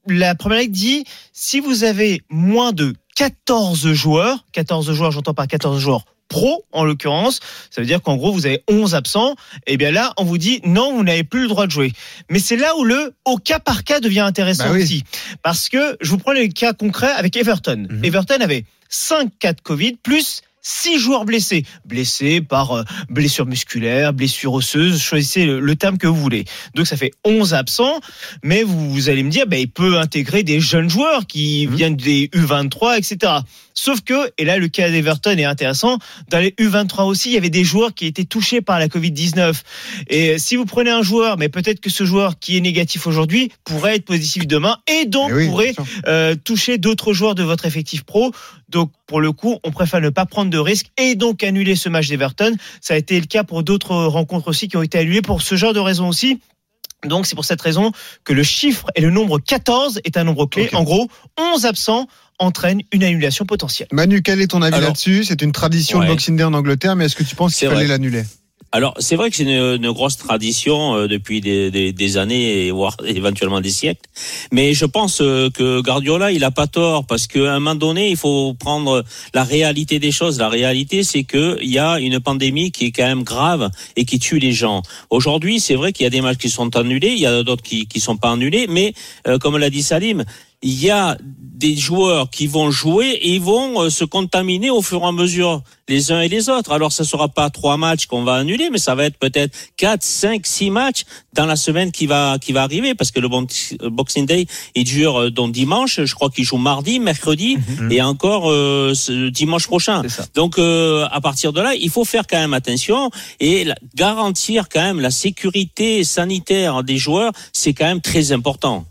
la première ligue dit, si vous avez moins de 14 joueurs, 14 joueurs, j'entends par 14 joueurs pro en l'occurrence, ça veut dire qu'en gros vous avez 11 absents, et bien là on vous dit non, vous n'avez plus le droit de jouer. Mais c'est là où le au cas par cas devient intéressant bah aussi parce que je vous prends le cas concret avec Everton. Mhm. Everton avait 5 cas de Covid plus six joueurs blessés, blessés par euh, blessure musculaire, blessure osseuse, choisissez le, terme que vous voulez. Donc ça fait 11 absents, mais vous, vous allez me dire, ben, il peut intégrer des jeunes joueurs qui viennent des U23, etc. Sauf que, et là le cas d'Everton est intéressant, dans les U23 aussi, il y avait des joueurs qui étaient touchés par la Covid-19. Et si vous prenez un joueur, mais peut-être que ce joueur qui est négatif aujourd'hui pourrait être positif demain et donc oui, pourrait euh, toucher d'autres joueurs de votre effectif pro. Donc pour le coup, on préfère ne pas prendre de risques et donc annuler ce match d'Everton. Ça a été le cas pour d'autres rencontres aussi qui ont été annulées pour ce genre de raison aussi. Donc c'est pour cette raison que le chiffre et le nombre 14 est un nombre clé. Okay. En gros, 11 absents entraîne une annulation potentielle. Manu, quel est ton avis là-dessus? C'est une tradition ouais. de Boxing Day en Angleterre, mais est-ce que tu penses qu'il fallait l'annuler? Alors, c'est vrai que c'est une, une, grosse tradition euh, depuis des, des, des, années, voire éventuellement des siècles. Mais je pense euh, que Guardiola, il a pas tort parce qu'à un moment donné, il faut prendre la réalité des choses. La réalité, c'est que il y a une pandémie qui est quand même grave et qui tue les gens. Aujourd'hui, c'est vrai qu'il y a des matchs qui sont annulés, il y a d'autres qui qui sont pas annulés, mais euh, comme l'a dit Salim, il y a des joueurs qui vont jouer et ils vont euh, se contaminer au fur et à mesure les uns et les autres. Alors ça sera pas trois matchs qu'on va annuler, mais ça va être peut-être quatre, cinq, six matchs dans la semaine qui va qui va arriver parce que le Boxing Day il dure euh, donc dimanche. Je crois qu'il joue mardi, mercredi Mhm. et encore euh, ce dimanche prochain. Donc euh, à partir de là, il faut faire quand même attention et la, garantir quand même la sécurité sanitaire des joueurs, c'est quand même très important.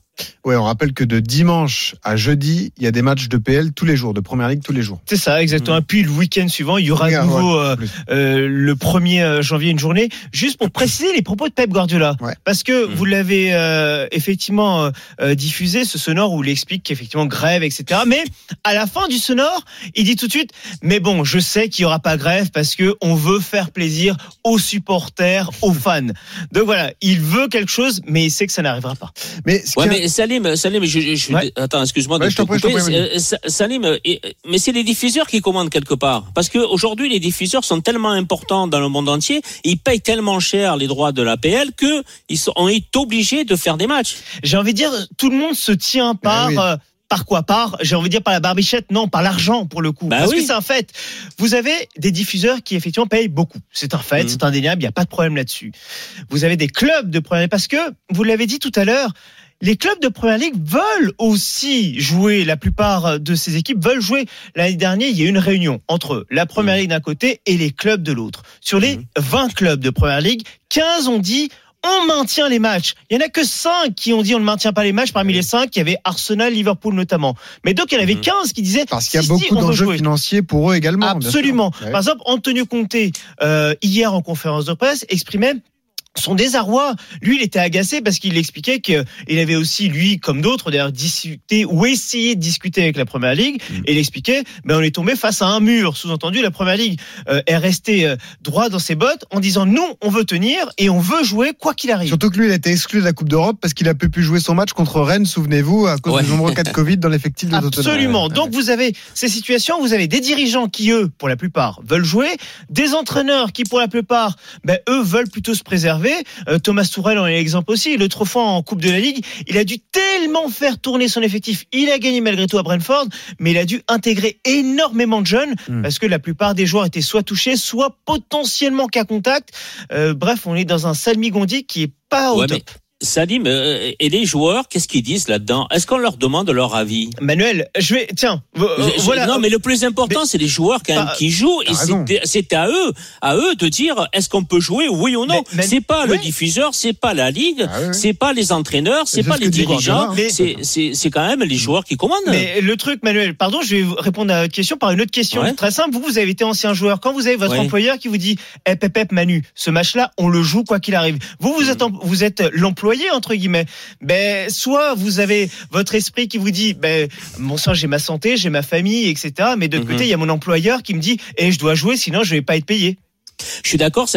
Ouais, on rappelle que de dimanche à jeudi, il y a des matchs de PL tous les jours, de Première Ligue tous les jours. C'est ça, exactement. Puis le week-end suivant, il y aura Ouais, à nouveau ouais, euh, euh, le 1er janvier une journée. Juste pour préciser les propos de Pep Guardiola, parce que vous l'avez euh, effectivement euh, diffusé ce sonore où il explique qu'effectivement grève, etc. Mais à la fin du sonore, il dit tout de suite mais bon, je sais qu'il y aura pas grève parce que on veut faire plaisir aux supporters, aux fans. Donc voilà, il veut quelque chose, mais il sait que ça n'arrivera pas. Mais, ouais, mais Salim, Salim, je, je, je ouais. attends, excuse-moi ouais, de je te prie, couper. prie, euh, Salim, mais c'est les diffuseurs qui commandent quelque part, parce que aujourd'hui les diffuseurs sont tellement importants dans le monde entier, ils payent tellement cher les droits de l'APL que ils sont on est obligés de faire des matchs. J'ai envie de dire, tout le monde se tient par. oui. euh, par quoi? Par, j'ai envie de dire par la barbichette, non, par l'argent pour le coup. Bah Parce oui. que c'est un fait. Vous avez des diffuseurs qui effectivement payent beaucoup. C'est un fait, Mhm. c'est indéniable, il n'y a pas de problème là-dessus. Vous avez des clubs de première parce que vous l'avez dit tout à l'heure. Les clubs de première ligue veulent aussi jouer. La plupart de ces équipes veulent jouer. L'année dernière, il y a eu une réunion entre la première ligue d'un côté et les clubs de l'autre. Sur les 20 clubs de première ligue, 15 ont dit on maintient les matchs. Il y en a que 5 qui ont dit on ne maintient pas les matchs. Parmi les 5, il y avait Arsenal, Liverpool notamment. Mais donc, il y en avait 15 qui disaient Parce qu'il y a si, beaucoup si, d'enjeux financiers pour eux également. Absolument. Par exemple, Antonio Conte, euh, hier en conférence de presse, exprimait son désarroi. Lui, il était agacé parce qu'il expliquait qu'il avait aussi, lui, comme d'autres, d'ailleurs, discuté ou essayé de discuter avec la Première Ligue. Et il expliquait, ben, on est tombé face à un mur. Sous-entendu, la Première Ligue euh, est restée euh, droit dans ses bottes en disant, nous, on veut tenir et on veut jouer quoi qu'il arrive. Surtout que lui, il a été exclu de la Coupe d'Europe parce qu'il a peu pu jouer son match contre Rennes, souvenez-vous, à cause Ouais. nombreux cas de Covid dans l'effectif de. Absolument. Donc vous avez ces situations, vous avez des dirigeants qui eux, pour la plupart, veulent jouer, des entraîneurs qui pour la plupart, ben eux veulent plutôt se préserver. Euh, Thomas Tourel en est l'exemple aussi. L'autre fois en Coupe de la Ligue, il a dû tellement faire tourner son effectif. Il a gagné malgré tout à Brentford, mais il a dû intégrer énormément de jeunes Mm. parce que la plupart des joueurs étaient soit touchés, soit potentiellement cas contact. Euh, bref, on est dans un salmigondi qui est pas au top. mais Salim, euh, et les joueurs, qu'est-ce qu'ils disent là-dedans? Est-ce qu'on leur demande leur avis? Manuel, je vais, tiens, euh, Je- voilà. Non, mais le plus important, c'est les joueurs quand même Bah, qui jouent. Et c'est- c'est à eux, à eux de dire est-ce qu'on peut jouer, oui ou non? Mais- mais- c'est pas le ouais. diffuseur, c'est pas la ligue, c'est pas les entraîneurs, c'est pas ce les dirigeants, c'est c'est c'est quand même les joueurs qui commandent. Mais le truc, Manuel, pardon, je vais vous répondre à votre question par une autre question Ouais. très simple. Vous, vous avez été ancien joueur. Quand vous avez votre Ouais. employeur qui vous dit, eh, pep, pep, Manu, ce match-là, on le joue quoi qu'il arrive. Vous, vous êtes, en- vous êtes entre guillemets. Ben, soit vous avez votre esprit qui vous dit, ben, bon sang, j'ai ma santé, j'ai ma famille, etc. Mais de l'autre Mhm. côté, il y a mon employeur qui me dit, eh, je dois jouer, sinon je vais pas être payé. Je suis d'accord.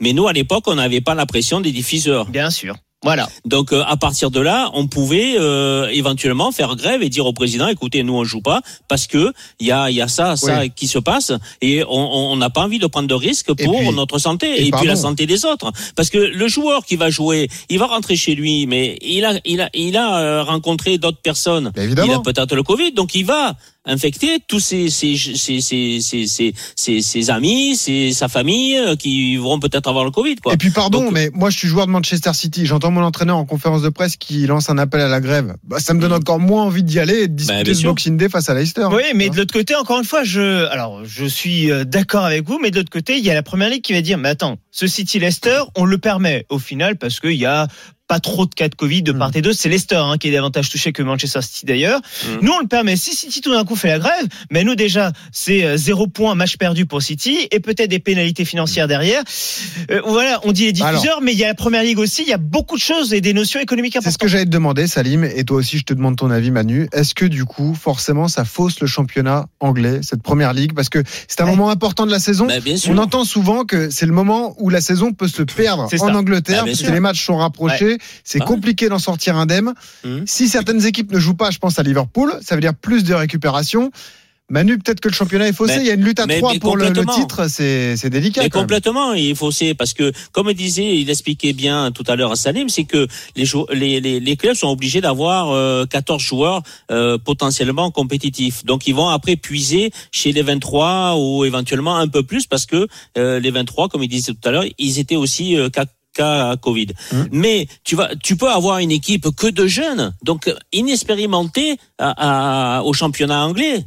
Mais nous, à l'époque, on n'avait pas la pression des diffuseurs. Bien sûr. Voilà. Donc euh, à partir de là, on pouvait euh, éventuellement faire grève et dire au président écoutez, nous on joue pas parce que il y a il y a ça ça Oui. qui se passe et on on n'a pas envie de prendre de risques pour puis- notre santé et et, puis la santé des autres parce que le joueur qui va jouer, il va rentrer chez lui mais il a il a il a euh, rencontré d'autres personnes. Il évidemment. a peut-être le Covid donc il va infecter tous ses ses ses ses ses, ses, ses- ses amis, ses, sa famille euh, qui vont peut-être avoir le Covid quoi. Et puis pardon, mais moi je suis joueur de Manchester City. J'entends mon entraîneur en conférence de presse qui lance un appel à la grève. Bah, ça me donne encore moins envie d'y aller et de Mm. bien ce sûr. Boxing Day face à Leicester. Oui, mais de l'autre côté, encore une fois, je, alors, je suis euh, d'accord avec vous, mais de l'autre côté, il y a la première ligue qui va dire, mais attends, ce City Leicester, on le permet au final parce qu'il y a pas trop de cas de Covid de Mm. part et d'autre. C'est Leicester hein, qui est davantage touché que Manchester City d'ailleurs. Mm. Nous, on le permet. Si City tout d'un coup fait la grève, mais nous déjà, c'est euh, zéro point, match perdu pour City et peut-être des pénalités financières derrière. Euh, voilà, on dit les diffuseurs, Alors. mais il y a la première ligue aussi. Il y a beaucoup de choses et des notions économiques C'est importantes. ce que j'allais te demander, Salim, et toi aussi je te demande ton avis, Manu. Est-ce que du coup, forcément, ça fausse le championnat anglais, cette première ligue? Parce que c'est un moment important de la saison. Bah, bien sûr. On entend souvent que c'est le moment où la saison peut se perdre C'est en. Angleterre, Bah, parce que les matchs sont rapprochés. C'est Ah ouais. compliqué d'en sortir indemne. Mhm. Si certaines équipes ne jouent pas, je pense à Liverpool, ça veut dire plus de récupération. Manu, peut-être que le championnat est faussé. Mais- Il y a une lutte à trois pour le, titre. C'est délicat. Mais complètement, il faut c'est parce que comme disait, il expliquait bien tout à l'heure à Salim, c'est que les, jou- les, les, les clubs sont obligés d'avoir euh, 14 joueurs euh, potentiellement compétitifs. Donc ils vont après puiser chez les 23 ou éventuellement un peu plus parce que euh, les 23, comme il disait tout à l'heure, ils étaient aussi euh, cas Covid. Mais tu vas, tu peux avoir une équipe que de jeunes, donc inexpérimentés à- à- au championnat anglais.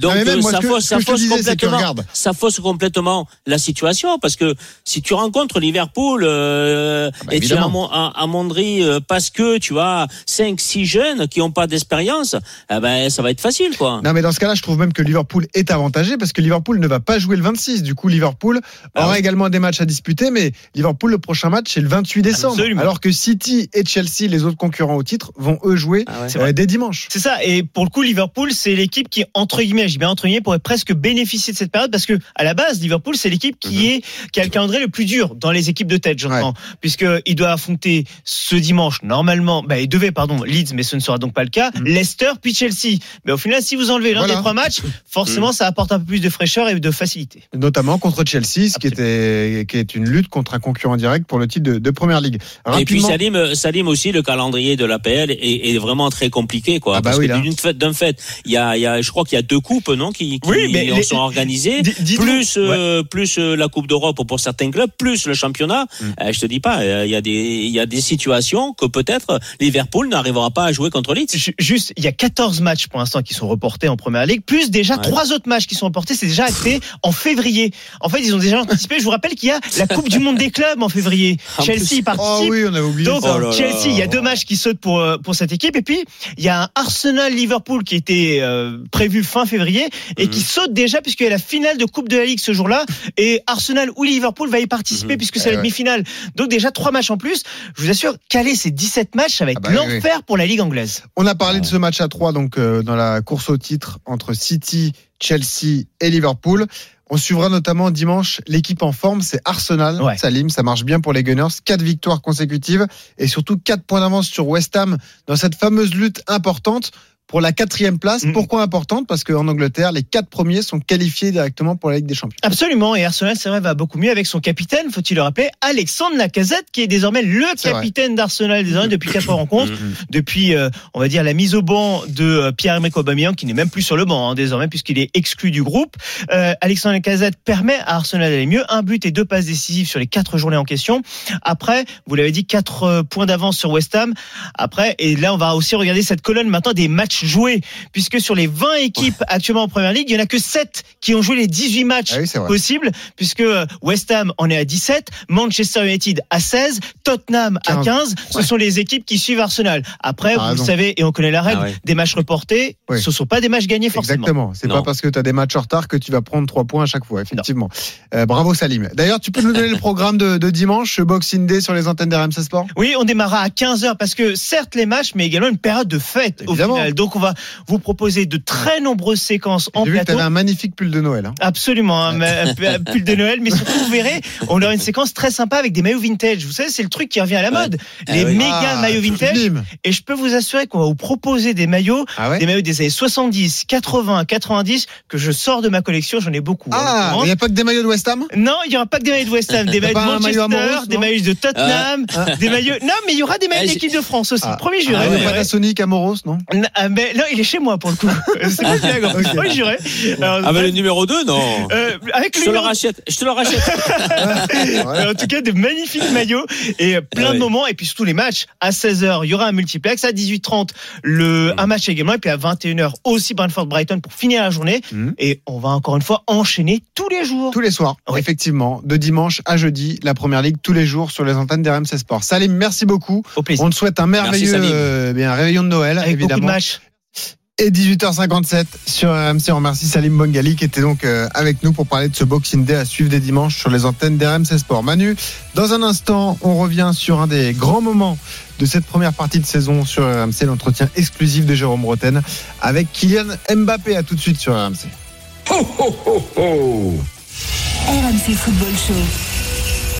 Donc euh, ça que- fausse, ça disais, complètement, regarde. ça fausse complètement la situation parce que si tu rencontres Liverpool euh, et tu Ah bah, évidemment. amon- a- amondris euh, parce que tu as 5 6 jeunes qui ont pas d'expérience, eh ben ça va être facile quoi. Non, mais dans ce cas-là, je trouve même que Liverpool est avantagé parce que Liverpool ne va pas jouer le 26. Du coup, Liverpool Ah aura également des matchs à disputer, mais Liverpool, le prochain match, c'est le 28 décembre. Absolument. Alors que City et Chelsea, les autres concurrents au titre, vont eux jouer Ah ouais. Euh, dès dimanche. C'est ça. Et pour le coup, Liverpool, c'est l'équipe qui, entre guillemets, j'ai bien entre guillemets, pourrait presque bénéficier de cette période parce que, à la base, Liverpool, c'est l'équipe qui Mhm. est, qui a le calendrier le plus dur dans les équipes de tête, j'entends. Puisque il doit affronter ce dimanche, normalement, bah, il devait, pardon, Leeds, mais ce ne sera donc pas le cas, Leicester, puis Chelsea. Mais au final, si vous enlevez l'un Voilà. des trois matchs, forcément, ça apporte un peu plus de fraîcheur et de facilité. Notamment contre Chelsea, ce qui, était, qui est une lutte contre un concurrent direct pour le titre de, de Première Ligue. Et puis Salim, Salim aussi, le calendrier de l'APL est, est vraiment très compliqué, quoi. Ah bah parce oui, d'un fait, il y a, il y a, je crois qu'il y a deux coupes, non, qui, qui Oui, mais en les- sont organisées, plus, euh, plus euh, la Coupe d'Europe pour certains clubs, plus le championnat. Mm. Euh, je te dis pas, euh, il y a des, il y a des situations que peut-être Liverpool n'arrivera pas à jouer contre Leeds. Ju- Juste, il y a 14 matchs pour l'instant qui sont reportés en première ligue, plus déjà Ouais. trois autres matchs qui sont reportés. C'est déjà acté en février. En fait, ils ont déjà anticipé. Je vous rappelle qu'il y a la Coupe du Monde des clubs en février. En Chelsea plus. participe. Oh oui, on avait oublié Donc ça. Oh là là. Chelsea, il y a deux matchs qui sautent pour pour cette équipe et puis il y a un Arsenal Liverpool qui était euh, prévu fin février et Mhm. qui saute déjà puisqu'il y a la finale de Coupe de la Ligue ce jour-là et Arsenal ou Liverpool va y participer Mhm. puisque c'est Eh la ouais. demi-finale. Donc déjà trois matchs en plus. Je vous assure, caler ces 17 matchs, ça va être Ah bah oui, l'enfer pour la Ligue anglaise. On a parlé de ce match à 3 donc euh, dans la course au titre entre City, Chelsea et Liverpool. On suivra notamment dimanche l'équipe en forme, c'est Arsenal. Ouais. Salim, ça marche bien pour les Gunners. Quatre victoires consécutives et surtout quatre points d'avance sur West Ham dans cette fameuse lutte importante pour la quatrième place. Pourquoi importante? Parce qu'en Angleterre, les quatre premiers sont qualifiés directement pour la Ligue des Champions. Absolument, et Arsenal, c'est vrai, va beaucoup mieux avec son capitaine, faut-il le rappeler, Alexandre Lacazette, qui est désormais le capitaine d'Arsenal désormais depuis quatre rencontres, depuis, euh, on va dire, la mise au banc de euh, Pierre-Emerick Aubameyang, qui n'est même plus sur le banc hein, désormais, puisqu'il est exclu du groupe. Euh, Alexandre Lacazette permet à Arsenal d'aller mieux, un but et deux passes décisives sur les quatre journées en question. Après, vous l'avez dit, quatre points d'avance sur West Ham. Après, et là, on va aussi regarder cette colonne maintenant des matchs joués, puisque sur les 20 équipes actuellement en Première Ligue, il y en a que 7 qui ont joué les 18 matchs Ah oui, possibles, puisque euh, West Ham en est à 17, Manchester United à 16, Tottenham à 15. 15. Ce sont les équipes qui suivent Arsenal. Après, T'as vous savez, et on connaît la règle, Ah ouais. des matchs reportés, Oui. ce sont pas des matchs gagnés forcément. Exactement. C'est pas parce que tu as des matchs en retard que tu vas prendre trois points à chaque fois, effectivement. Euh, bravo Salim. D'ailleurs, tu peux nous donner le programme de, de dimanche, ce Boxing Day sur les antennes d'RMC Sport? Oui, on démarrera à 15h parce que certes les matchs, mais également une période de fête Évidemment. au final. Donc on va vous proposer de très nombreuses séquences en vu que tu plateau. avais un magnifique pull de Noël. hein. Absolument, un, ma- un pull de Noël, mais surtout vous verrez, on aura une séquence très sympa avec des maillots vintage. Vous savez, c'est le truc qui revient à la mode, Ah les oui. méga Ah, maillots vintage. sublime. Et je peux vous assurer qu'on va vous proposer des maillots, Ah ouais des maillots des années 70, 80, 90 que je sors de ma collection. J'en ai beaucoup. en Ah, il n'y a pas que des maillots de West Ham? Non, il y aura pas que des maillots de West Ham, des maillots de maillot Manchester, des maillots de Tottenham, des maillots. Non, mais il y aura des maillots Ah, d'équipe de France aussi. Ah. Premier Ah, juré. il y a ouais, pas ouais. la Sonic Amoros, non? Ah, mais non, il est chez moi pour le coup. C'est pas une blague. en plus. Ok. Premier juré. Alors, Ah, mais le numéro 2, non. euh, avec Je te le rachète. Je te le rachète. En tout cas, de magnifiques maillots et plein Ah de ouais. moments. Et puis surtout les matchs à 16h, il y aura un multiplex. À 18h30, le, un match également. Et puis à 21h aussi Brentford-Brighton pour finir la journée. Mhm. Et on va encore une fois enchaîner tous les jours. Tous les soirs, Oui. effectivement, de dimanche à jeudi, la première ligue tous les jours sur les antennes d'RMC Sport. Salim, merci beaucoup. Au plaisir. On te souhaite un merveilleux euh, bien, réveillon de Noël, Avec beaucoup de évidemment. matchs. Et 18h57 sur RMC. On remercie Salim Bongali qui était donc euh, avec nous pour parler de ce Boxing Day à suivre des dimanches sur les antennes d'RMC Sport. Manu, dans un instant, on revient sur un des grands moments de cette première partie de saison sur RMC, l'entretien exclusif de Jérôme Roten avec Kylian Mbappé. À tout de suite sur RMC. Ho, ho, ho, ho. RMC Football Show.